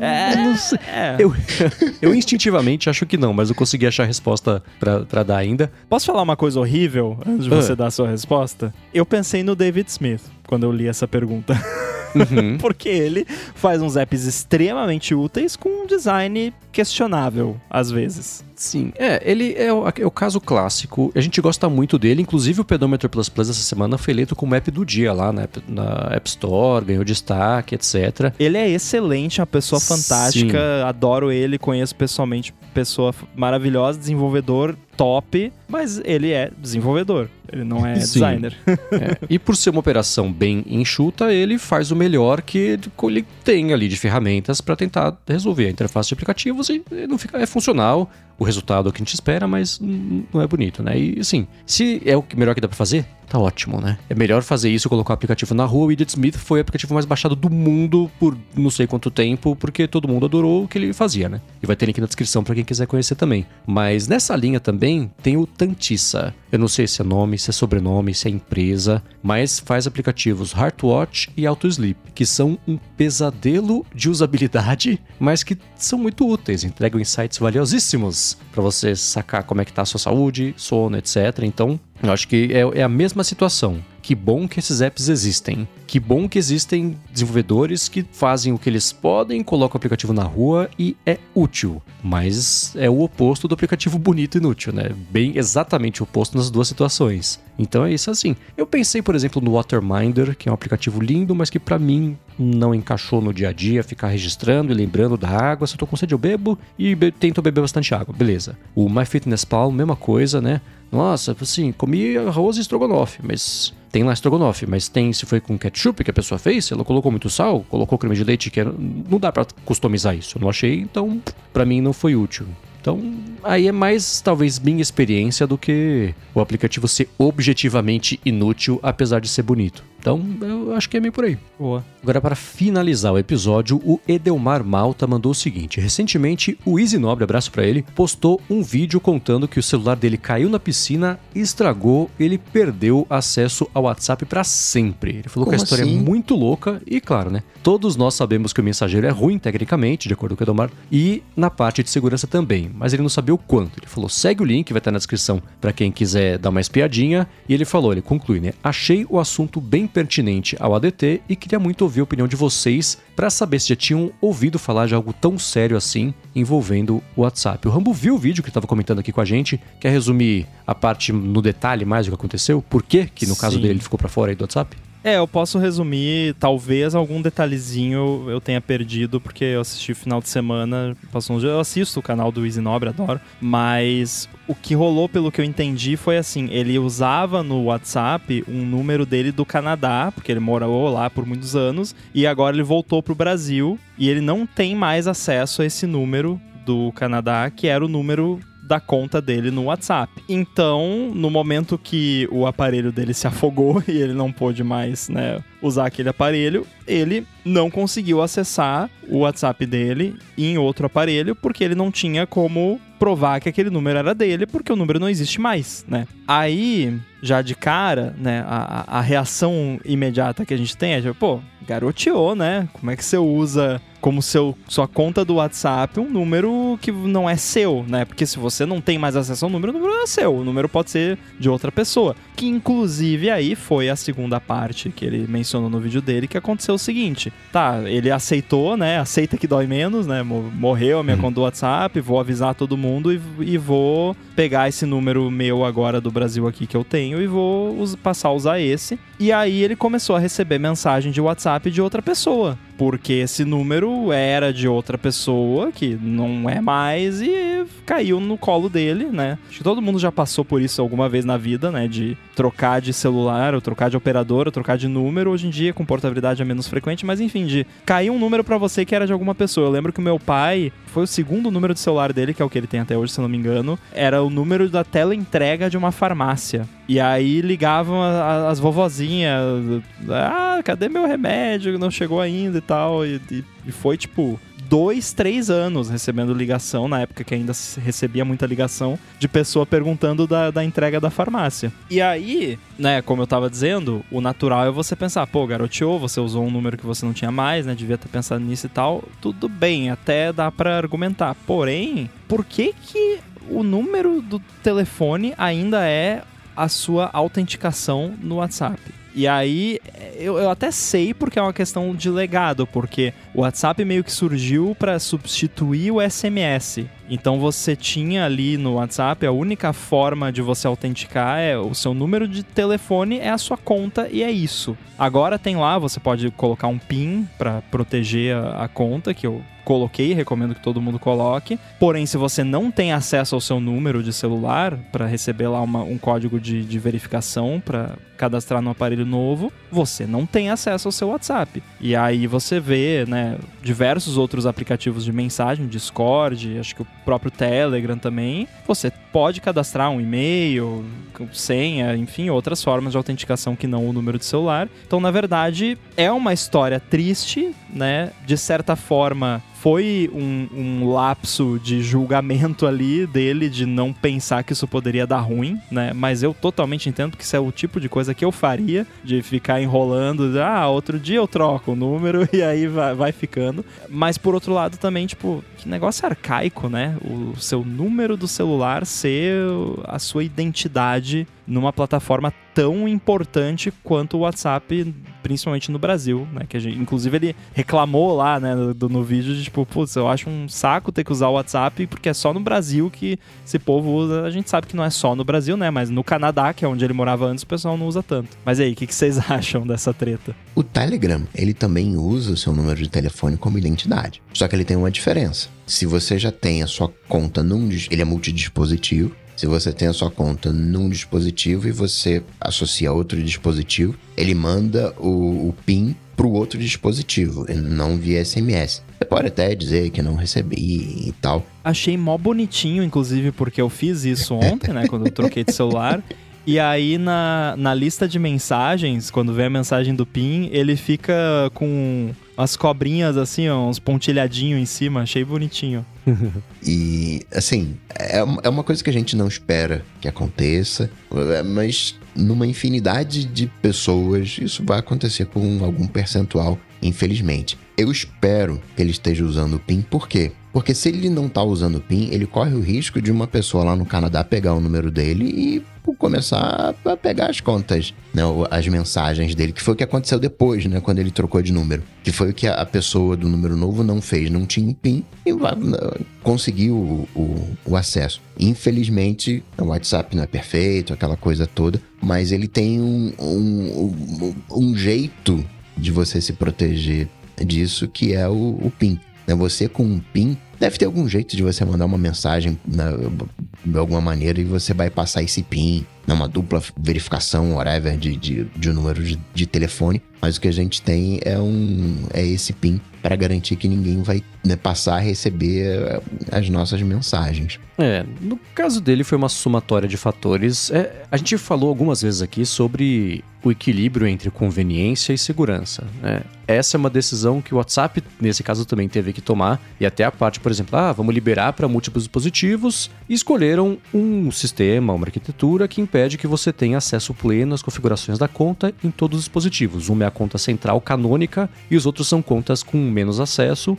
É, não sei. É. Eu, [laughs] eu instintivamente acho que não, mas eu consegui achar a resposta para dar ainda. Posso falar uma coisa horrível antes de você uh. dar a sua resposta? Eu pensei no David Smith quando eu li essa pergunta. [laughs] Uhum. [laughs] Porque ele faz uns apps extremamente úteis com um design questionável, às vezes. Sim, é, ele é o, é o, caso clássico. A gente gosta muito dele. Inclusive, o Pedometer Plus Plus essa semana foi eleito como app do dia lá na, na App Store, ganhou destaque, etc. Ele é excelente, uma pessoa fantástica. Sim. Adoro ele, conheço pessoalmente. Pessoa maravilhosa, desenvolvedor top, mas ele é desenvolvedor. Ele não é Sim. designer. [laughs] é. E por ser uma operação bem enxuta, ele faz o melhor que ele tem ali de ferramentas para tentar resolver a interface de aplicativos e não fica é funcional o resultado é o que a gente espera, mas não é bonito, né? E assim, se é o melhor que dá pra fazer, tá ótimo, né? É melhor fazer isso, colocar o aplicativo na rua. O Idiot Smith foi o aplicativo mais baixado do mundo por não sei quanto tempo, porque todo mundo adorou o que ele fazia, né? E vai ter link na descrição para quem quiser conhecer também. Mas nessa linha também tem o Tantissa. Eu não sei se é nome, se é sobrenome, se é empresa, mas faz aplicativos Heartwatch e AutoSleep, que são um pesadelo de usabilidade, mas que são muito úteis, entregam insights valiosíssimos para você sacar como é que tá a sua saúde, sono, etc. Então, eu acho que é, é a mesma situação. Que bom que esses apps existem. Que bom que existem desenvolvedores que fazem o que eles podem, colocam o aplicativo na rua e é útil. Mas é o oposto do aplicativo bonito e inútil, né? Bem exatamente o oposto nas duas situações. Então é isso assim. Eu pensei, por exemplo, no Waterminder, que é um aplicativo lindo, mas que para mim não encaixou no dia a dia, ficar registrando e lembrando da água. Se eu tô com sede, eu bebo e be tento beber bastante água. Beleza. O MyFitnessPal, mesma coisa, né? Nossa, assim, comi arroz e estrogonofe, mas tem lá estrogonofe, mas tem se foi com ketchup que a pessoa fez, ela colocou muito sal, colocou creme de leite que era, não dá para customizar isso. Eu não achei, então para mim não foi útil. Então, aí é mais talvez minha experiência do que o aplicativo ser objetivamente inútil, apesar de ser bonito. Então, eu acho que é meio por aí. Boa. Agora, para finalizar o episódio, o Edelmar Malta mandou o seguinte: recentemente, o Easy Nobre, abraço para ele, postou um vídeo contando que o celular dele caiu na piscina, estragou, ele perdeu acesso ao WhatsApp para sempre. Ele falou Como que a história assim? é muito louca e, claro, né? Todos nós sabemos que o mensageiro é ruim tecnicamente, de acordo com o Edelmar, e na parte de segurança também, mas ele não sabia o quanto. Ele falou: segue o link, vai estar na descrição para quem quiser dar uma espiadinha. E ele falou: ele conclui, né? Achei o assunto bem pertinente ao ADT e queria muito ouvir a opinião de vocês para saber se já tinham ouvido falar de algo tão sério assim envolvendo o WhatsApp. O Rambo viu o vídeo que estava comentando aqui com a gente. Quer resumir a parte no detalhe mais do que aconteceu? Por que, que no caso Sim. dele ele ficou para fora aí do WhatsApp? É, eu posso resumir, talvez algum detalhezinho eu tenha perdido, porque eu assisti final de semana, passou um dia, eu assisto o canal do Easy Nobre, adoro, mas o que rolou, pelo que eu entendi, foi assim, ele usava no WhatsApp um número dele do Canadá, porque ele morou lá por muitos anos, e agora ele voltou pro Brasil, e ele não tem mais acesso a esse número do Canadá, que era o número da conta dele no WhatsApp. Então, no momento que o aparelho dele se afogou [laughs] e ele não pôde mais, né, usar aquele aparelho, ele não conseguiu acessar o WhatsApp dele em outro aparelho porque ele não tinha como provar que aquele número era dele, porque o número não existe mais, né? Aí, já de cara, né, a, a- reação imediata que a gente tem é tipo, pô, garoteou, né? Como é que você usa como seu, sua conta do WhatsApp um número que não é seu, né? Porque se você não tem mais acesso ao número, o número não é seu, o número pode ser de outra pessoa. Que inclusive aí foi a segunda parte que ele mencionou no vídeo dele, que aconteceu o seguinte: tá, ele aceitou, né? Aceita que dói menos, né? mo- Morreu a minha conta do WhatsApp, vou avisar todo mundo e, e vou pegar esse número meu agora do Brasil aqui que eu tenho e vou passar a usar esse. E aí ele começou a receber mensagem de WhatsApp de outra pessoa. Porque esse número era de outra pessoa, que não é mais, e caiu no colo dele, né? Acho que todo mundo já passou por isso alguma vez na vida, né? De trocar de celular, ou trocar de operadora, ou trocar de número. Hoje em dia, com portabilidade é menos frequente, mas enfim, de cair um número pra você que era de alguma pessoa. Eu lembro que o meu pai, foi o segundo número de celular dele, que é o que ele tem até hoje, se eu não me engano, era o número da tela entrega de uma farmácia. E aí ligavam as vovozinhas, ah, cadê meu remédio? Não chegou ainda tal. E, e- e foi tipo dois, três anos recebendo ligação, na época que ainda recebia muita ligação, de pessoa perguntando da, da entrega da farmácia. E aí, né, como eu tava dizendo, o natural é você pensar, pô, garoteou, você usou um número que você não tinha mais, né, devia ter pensado nisso e tal. Tudo bem, até dá pra argumentar. Porém, por que que o número do telefone ainda é a sua autenticação no WhatsApp. E aí, eu, eu até sei porque é uma questão de legado, porque o WhatsApp meio que surgiu para substituir o SMS. Então você tinha ali no WhatsApp a única forma de você autenticar é o seu número de telefone é a sua conta e é isso. Agora tem lá, você pode colocar um PIN para proteger a, a conta que eu coloquei, recomendo que todo mundo coloque. Porém, se você não tem acesso ao seu número de celular para receber lá uma- um código de, de verificação para cadastrar no aparelho novo, você não tem acesso ao seu WhatsApp. E aí você vê, né, diversos outros aplicativos de mensagem, Discord, acho que o próprio Telegram também. Você pode cadastrar um e-mail, senha, enfim, outras formas de autenticação que não o número de celular. Então, na verdade, é uma história triste, né? De certa forma, foi um, um lapso de julgamento ali dele, de não pensar que isso poderia dar ruim, né? Mas eu totalmente entendo que isso é o tipo de coisa que eu faria, de ficar enrolando, ah, outro dia eu troco o número [laughs] e aí vai, vai ficando. Mas por outro lado também, tipo, que negócio arcaico, né? O seu número do celular ser a sua identidade numa plataforma tão importante quanto o WhatsApp, principalmente no Brasil, né? Que a gente, inclusive ele reclamou lá, né, no, no vídeo de tipo, putz, eu acho um saco ter que usar o WhatsApp porque é só no Brasil que esse povo usa. A gente sabe que não é só no Brasil, né? Mas no Canadá, que é onde ele morava antes, o pessoal não usa tanto. Mas aí, o que, que vocês [laughs] acham dessa treta? O Telegram, ele também usa o seu número de telefone como identidade. Só que ele tem uma diferença. Se você já tem a sua conta num... Ele é multidispositivo. Se você tem a sua conta num dispositivo e você associa outro dispositivo, ele manda o, o PIN para o outro dispositivo, e não via SMS. Você pode até dizer que não recebi e tal. Achei mó bonitinho, inclusive, porque eu fiz isso ontem, né? Quando eu troquei de celular. [laughs] E aí na, na lista de mensagens, quando vem a mensagem do PIN, ele fica com as cobrinhas assim, ó, uns pontilhadinhos em cima, achei bonitinho. [laughs] e, assim, é, é uma coisa que a gente não espera que aconteça, mas numa infinidade de pessoas isso vai acontecer com algum percentual, infelizmente. Eu espero que ele esteja usando o PIN, por quê? Porque se ele não está usando o PIN, ele corre o risco de uma pessoa lá no Canadá pegar o número dele e começar a pegar as contas, né, as mensagens dele, que foi o que aconteceu depois, né, quando ele trocou de número. Que foi o que a pessoa do número novo não fez, não tinha um PIN e conseguiu o, o, o acesso. Infelizmente, o WhatsApp não é perfeito, aquela coisa toda, mas ele tem um, um, um jeito de você se proteger disso que é o, o PIN. Né? Você com um PIN, deve ter algum jeito de você mandar uma mensagem né, de alguma maneira e você vai passar esse PIN, né, uma dupla verificação, whatever, de, de, de um número de, de telefone. Mas o que a gente tem é, um, é esse PIN para garantir que ninguém vai né, passar a receber eh, as nossas mensagens. É, no caso dele foi uma somatória de fatores. É, a gente falou algumas vezes aqui sobre o equilíbrio entre conveniência e segurança. Né? Essa é uma decisão que o WhatsApp, nesse caso, também teve que tomar. E até a parte, por exemplo, ah, vamos liberar para múltiplos dispositivos. E escolheram um sistema, uma arquitetura que impede que você tenha acesso pleno às configurações da conta em todos os dispositivos. Uma é a conta central canônica e os outros são contas com menos acesso.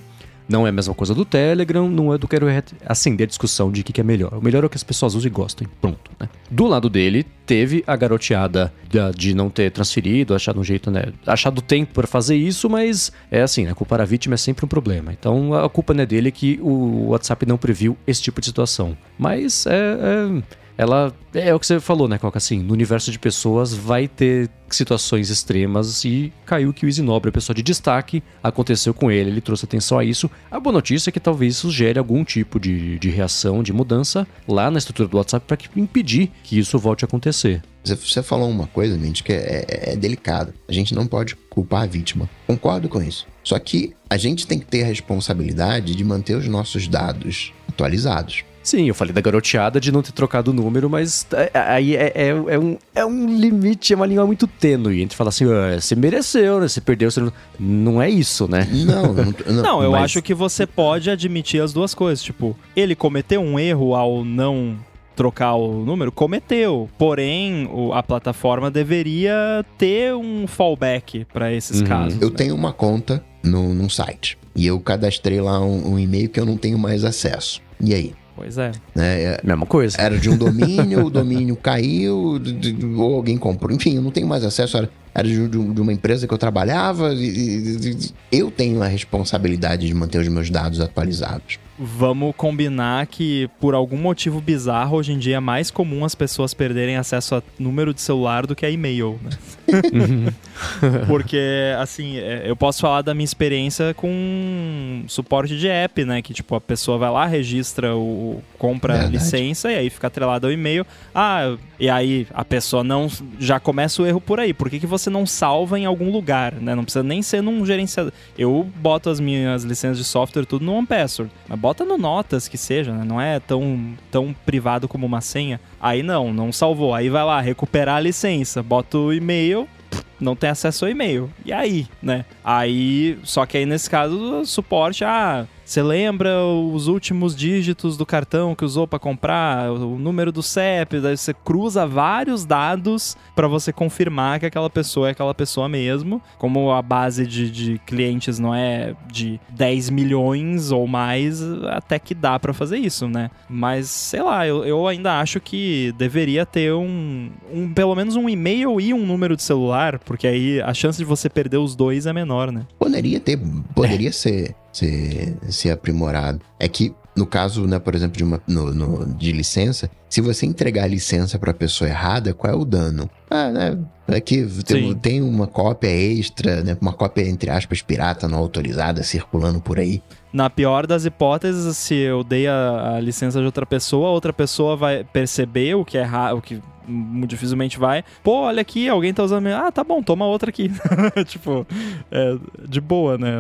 Não é a mesma coisa do Telegram, não é do quero acender a discussão de o que, que é melhor. O melhor é o que as pessoas usam e gostem. Pronto, né? Do lado dele, teve a garoteada de não ter transferido, achado um jeito, né? Achado tempo para fazer isso, mas é assim, né? Culpar a vítima é sempre um problema. Então a culpa não é dele que o WhatsApp não previu esse tipo de situação. Mas é, é ela é o que você falou, né, Coca? Assim, no universo de pessoas vai ter situações extremas e caiu que o Easy Nobre, a pessoa de destaque, aconteceu com ele, ele trouxe atenção a isso. A boa notícia é que talvez isso gere algum tipo de, de reação, de mudança lá na estrutura do WhatsApp para impedir que isso volte a acontecer. Você falou uma coisa, gente, que é, é, é delicada. A gente não pode culpar a vítima. Concordo com isso. Só que a gente tem que ter a responsabilidade de manter os nossos dados atualizados. Sim, eu falei da garoteada de não ter trocado o número, mas é, é, aí é, é, é, um, é um limite, é uma língua muito tênue. A gente fala assim, ah, você mereceu, né? Você perdeu, você não... não é isso, né? Não, [laughs] não, não, eu mas... acho que você pode admitir as duas coisas. Tipo, ele cometeu um erro ao não trocar o número, cometeu. Porém, a plataforma deveria ter um fallback para esses uhum. casos. Eu né? tenho uma conta no, num site e eu cadastrei lá um, um e-mail que eu não tenho mais acesso. E aí? Pois é. é. é Mesma coisa. Era de um domínio, o [laughs] domínio caiu, ou alguém comprou. Enfim, eu não tenho mais acesso. Era, era de, de, uma empresa que eu trabalhava. E, eu tenho a responsabilidade de manter os meus dados atualizados vamos combinar que por algum motivo bizarro hoje em dia é mais comum as pessoas perderem acesso a número de celular do que a e-mail, né? [laughs] [laughs] Porque assim, é, eu posso falar da minha experiência com suporte de app, né, que tipo a pessoa vai lá, registra o compra Verdade. licença e aí fica atrelado ao e-mail. Ah, e aí a pessoa não já começa o erro por aí. Por que, que você não salva em algum lugar, né? Não precisa nem ser num gerenciador. Eu boto as minhas licenças de software tudo no OnePassword, mas bota no Notas que seja, né? Não é tão, tão privado como uma senha. Aí não, não salvou. Aí vai lá, recuperar a licença, bota o e-mail, não tem acesso ao e-mail. E aí, né? Aí, só que aí nesse caso, suporte, ah, você lembra os últimos dígitos do cartão que usou para comprar, o número do CEP, daí você cruza vários dados para você confirmar que aquela pessoa é aquela pessoa mesmo. Como a base de, de clientes não é de 10 milhões ou mais, até que dá para fazer isso, né? Mas sei lá, eu, eu ainda acho que deveria ter um, um pelo menos um e-mail e um número de celular, porque aí a chance de você perder os dois é menor, né? Poderia ter, poderia é. ser ser, ser aprimorado. É que, no caso, né, por exemplo, de, uma, no, no, de licença, se você entregar a licença para a pessoa errada, qual é o dano? Ah, né? Aqui tem, tem uma cópia extra, né? Uma cópia, entre aspas, pirata, não autorizada, circulando por aí. Na pior das hipóteses, se eu dei a, a licença de outra pessoa, a outra pessoa vai perceber o que é o que muito dificilmente vai. Pô, olha aqui, alguém tá usando. Ah, tá bom, toma outra aqui. [laughs] tipo, é, de boa, né?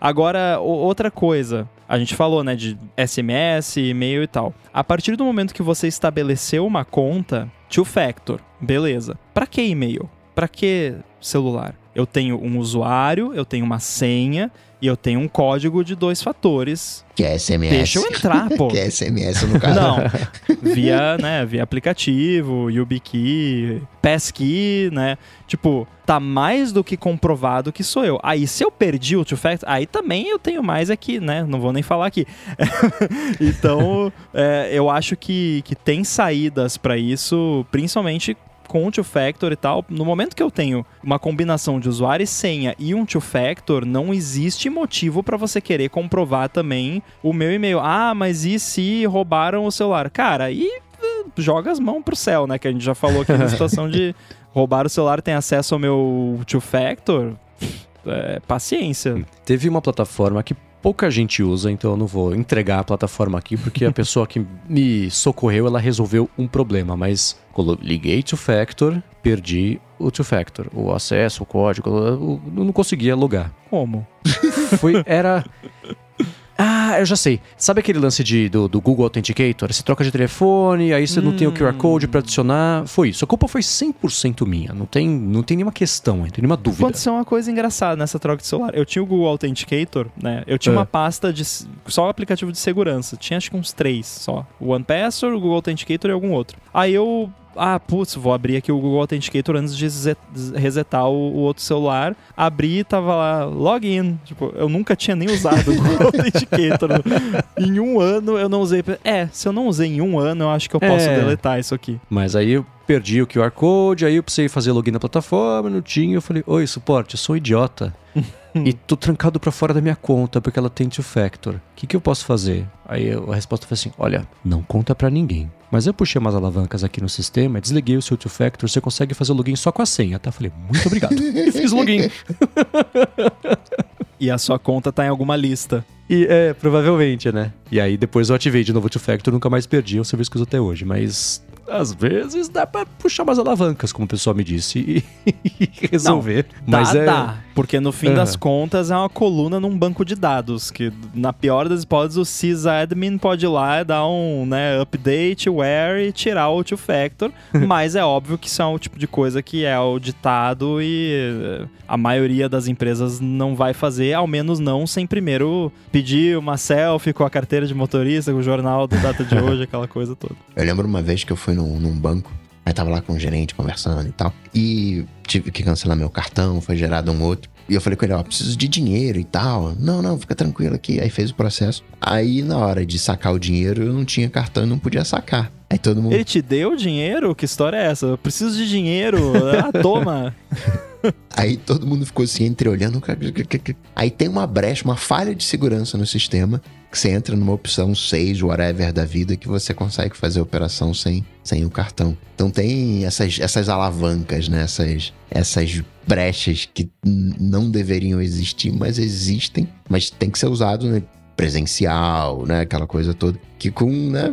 Agora, outra coisa. A gente falou, né, de SMS, e-mail e tal. A partir do momento que você estabeleceu uma conta, two factor, beleza. Para que e-mail? Para que celular? Eu tenho um usuário, eu tenho uma senha e eu tenho um código de dois fatores. Que é SMS. Deixa eu entrar, pô. [laughs] que é SMS no caso. Não, [laughs] via, né, via aplicativo, YubiKey, Passkey, né? Tipo, tá mais do que comprovado que sou eu. Aí, se eu perdi o two-factor, aí também eu tenho mais aqui, né? Não vou nem falar aqui. [laughs] então, é, eu acho que, que tem saídas para isso, principalmente com o two-factor e tal, no momento que eu tenho uma combinação de usuário e senha e um two-factor, não existe motivo para você querer comprovar também o meu e-mail. Ah, mas e se roubaram o celular? Cara, aí eh, joga as mãos pro céu, né? Que a gente já falou aqui na [laughs] situação de roubar o celular tem acesso ao meu two-factor. É, paciência. Teve uma plataforma que pouca gente usa, então eu não vou entregar a plataforma aqui, porque a [laughs] pessoa que me socorreu, ela resolveu um problema, mas liguei Two Factor, perdi o Two Factor, o acesso, o código, eu não conseguia logar. Como? [laughs] Foi, era ah, eu já sei. Sabe aquele lance de, do, do Google Authenticator? Você troca de telefone, aí você hum. não tem o QR Code pra adicionar. Foi isso. A culpa foi 100% minha. Não tem, não tem nenhuma questão, não tem nenhuma dúvida. Aconteceu uma coisa engraçada nessa troca de celular. Eu tinha o Google Authenticator, né? Eu tinha é. uma pasta de só aplicativo de segurança. Tinha acho que uns três só. O OnePassword, o Google Authenticator e algum outro. Aí eu ah, putz, vou abrir aqui o Google Authenticator antes de resetar o, o, outro celular. Abri e tava lá, login. Tipo, eu nunca tinha nem usado o [laughs] Google Authenticator. em um ano eu não usei. É, se eu não usei em um ano, eu acho que eu posso é. deletar isso aqui. Mas aí eu perdi o QR Code, aí eu precisei fazer login na plataforma, não tinha. Eu falei, oi, suporte, eu sou um idiota. [laughs] e tô trancado para fora da minha conta porque ela tem two-factor. O que, que eu posso fazer? Aí a resposta foi assim: olha, não conta para ninguém. Mas eu puxei umas alavancas aqui no sistema, desliguei o seu two-factor, você consegue fazer o login só com a senha, tá? Falei, muito obrigado. [laughs] e fiz login. e a sua conta tá em alguma lista. E é, provavelmente, né? E aí depois eu ativei de novo o two-factor, nunca mais perdi, é um serviço que uso até hoje. Mas às vezes dá pra puxar umas alavancas, como o pessoal me disse, e, [laughs] resolver. Não, Mas dá, é... dá. Porque no fim uhum. das contas é uma coluna num banco de dados, que na pior das hipóteses o sysadmin pode ir lá dar um né, update, where e tirar o two-factor, [laughs] mas é óbvio que isso é um tipo de coisa que é auditado e eh, a maioria das empresas não vai fazer, ao menos não sem primeiro pedir uma selfie com a carteira de motorista, com o jornal da data de [laughs] hoje, aquela coisa toda. Eu lembro uma vez que eu fui num, num banco Aí tava lá com o gerente conversando e tal. E tive que cancelar meu cartão, foi gerado um outro. E eu falei com ele, ó, preciso de dinheiro e tal. Não, não, fica tranquilo aqui. Aí fez o processo. Aí na hora de sacar o dinheiro, eu não tinha cartão e não podia sacar. Aí todo mundo. Ele te deu dinheiro? Que história é essa? Eu preciso de dinheiro. ah, toma. [laughs] Aí todo mundo ficou assim, entreolhando. Aí tem uma brecha, uma falha de segurança no sistema que você entra numa opção 6, whatever da vida, que você consegue fazer a operação sem, sem o cartão. Então tem essas, essas alavancas, né? essas, essas brechas que não deveriam existir, mas existem, mas tem que ser usado né? presencial, né? Aquela coisa toda. Que com, né?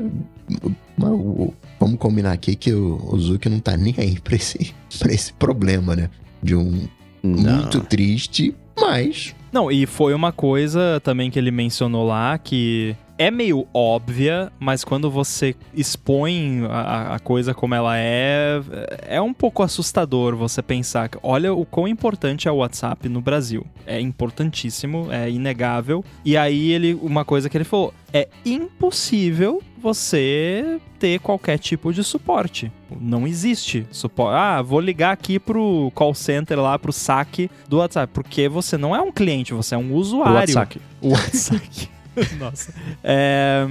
Uma, vamos combinar aqui que o, o Zuki não tá nem aí pra esse, [laughs] pra esse problema, né? De um não. muito triste, mas não, e foi uma coisa também que ele mencionou lá que é meio óbvia, mas quando você expõe a, a, coisa como ela é, é um pouco assustador você pensar que, olha o quão importante é o WhatsApp no Brasil. É importantíssimo, é inegável. E aí ele, uma coisa que ele falou, é impossível você ter qualquer tipo de suporte. Não existe suporte. Ah, vou ligar aqui pro call center lá, pro saque do WhatsApp. Porque você não é um cliente, você é um usuário. O WhatsApp. O WhatsApp. [laughs] [laughs] Nossa. É,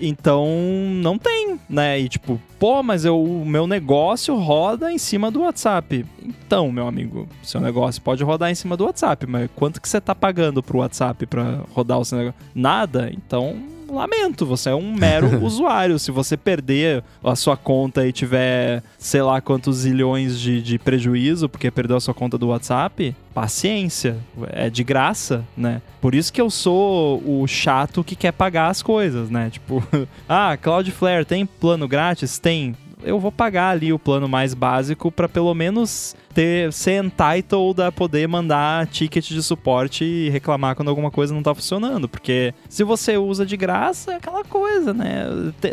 então, não tem, né? E tipo, pô, mas eu, o meu negócio roda em cima do WhatsApp. Então, meu amigo, seu negócio pode rodar em cima do WhatsApp, mas quanto que você tá pagando pro WhatsApp para rodar o seu negócio? Nada. Então, lamento, você é um mero [laughs] usuário. Se você perder a sua conta e tiver, sei lá quantos zilhões de, de prejuízo porque perdeu a sua conta do WhatsApp, paciência. É de graça, né? Por isso que eu sou o chato que quer pagar as coisas, né? Tipo, [laughs] ah, Cloudflare tem plano grátis? Tem eu vou pagar ali o plano mais básico para pelo menos ter, ser entitled a poder mandar ticket de suporte e reclamar quando alguma coisa não tá funcionando. Porque se você usa de graça, é aquela coisa, né?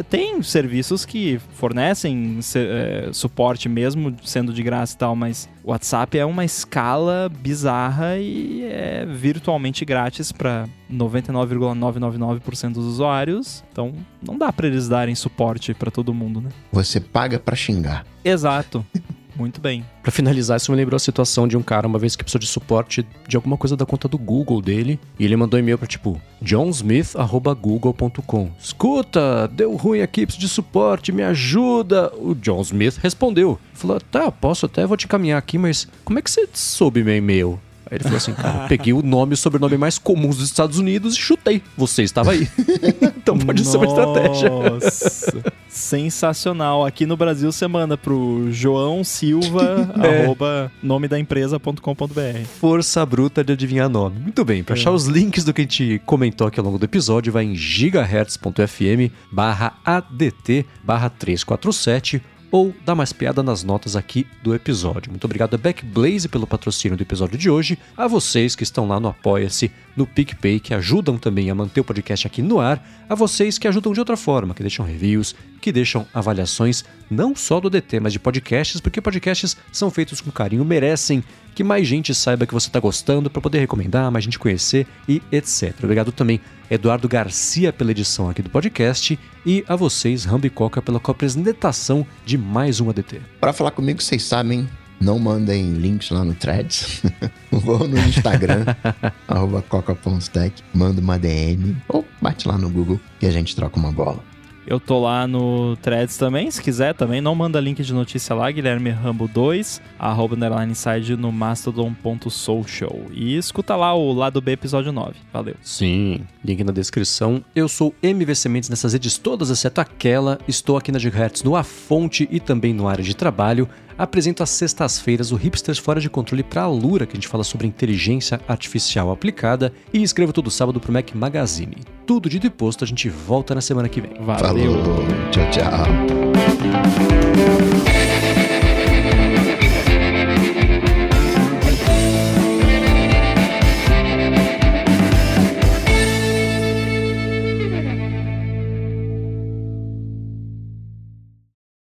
Tem serviços que fornecem é, suporte mesmo sendo de graça e tal, mas o WhatsApp é uma escala bizarra e é virtualmente grátis para 99,999% dos usuários. Então, não dá para eles darem suporte para todo mundo, né? Você paga para xingar. Exato. [laughs] Muito bem. Para finalizar, isso me lembrou a situação de um cara uma vez que precisou de suporte de alguma coisa da conta do Google dele. E ele mandou e-mail para tipo johnsmith@google.com. Escuta, deu ruim aqui, preciso de suporte, me ajuda. O John Smith respondeu. Falou: "Tá, posso até vou te encaminhar aqui, mas como é que você soube meu e-mail?" Aí ele falou assim, cara, peguei o nome e o sobrenome mais comuns dos Estados Unidos e chutei. Você estava aí. [laughs] então pode Nossa, ser uma estratégia. sensacional. Aqui no Brasil você manda pro João Silva, [laughs] é. arroba nome da empresa.com.br. Força bruta de adivinhar nome. Muito bem, para é. achar os links do que a gente comentou aqui ao longo do episódio, vai em gigahertz.fm barra ADT barra 347 ou dá mais piada nas notas aqui do episódio. Muito obrigado a Backblaze pelo patrocínio do episódio de hoje, a vocês que estão lá no Apoia-se, no PicPay, que ajudam também a manter o podcast aqui no ar, a vocês que ajudam de outra forma, que deixam reviews, que deixam avaliações não só do DT, mas de podcasts, porque podcasts são feitos com carinho, merecem que mais gente saiba que você está gostando para poder recomendar, mais gente conhecer e etc. Obrigado também Eduardo Garcia pela edição aqui do podcast e a vocês, Rambi Coca, pela apresentação de mais um ADT. Para falar comigo, vocês sabem, não mandem links lá no Threads. [laughs] Vou no Instagram, [laughs] arroba coca.tech, manda uma DM ou bate lá no Google que a gente troca uma bola. Eu tô lá no Threads também, se quiser também. Não manda link de notícia lá, Guilherme Rambo 2, arroba underline inside no mastodon.social. E escuta lá o lado B episódio 9. Valeu. Sim, link na descrição. Eu sou MVC Mendes nessas redes todas, exceto aquela. Estou aqui na Gigahertz no A Fonte e também no área de trabalho apresento às sextas-feiras o Hipsters Fora de Controle para a Lura, que a gente fala sobre inteligência artificial aplicada, e escrevo todo sábado para o Mac Magazine. Tudo dito e posto, a gente volta na semana que vem. Valeu! Falou. Tchau, tchau!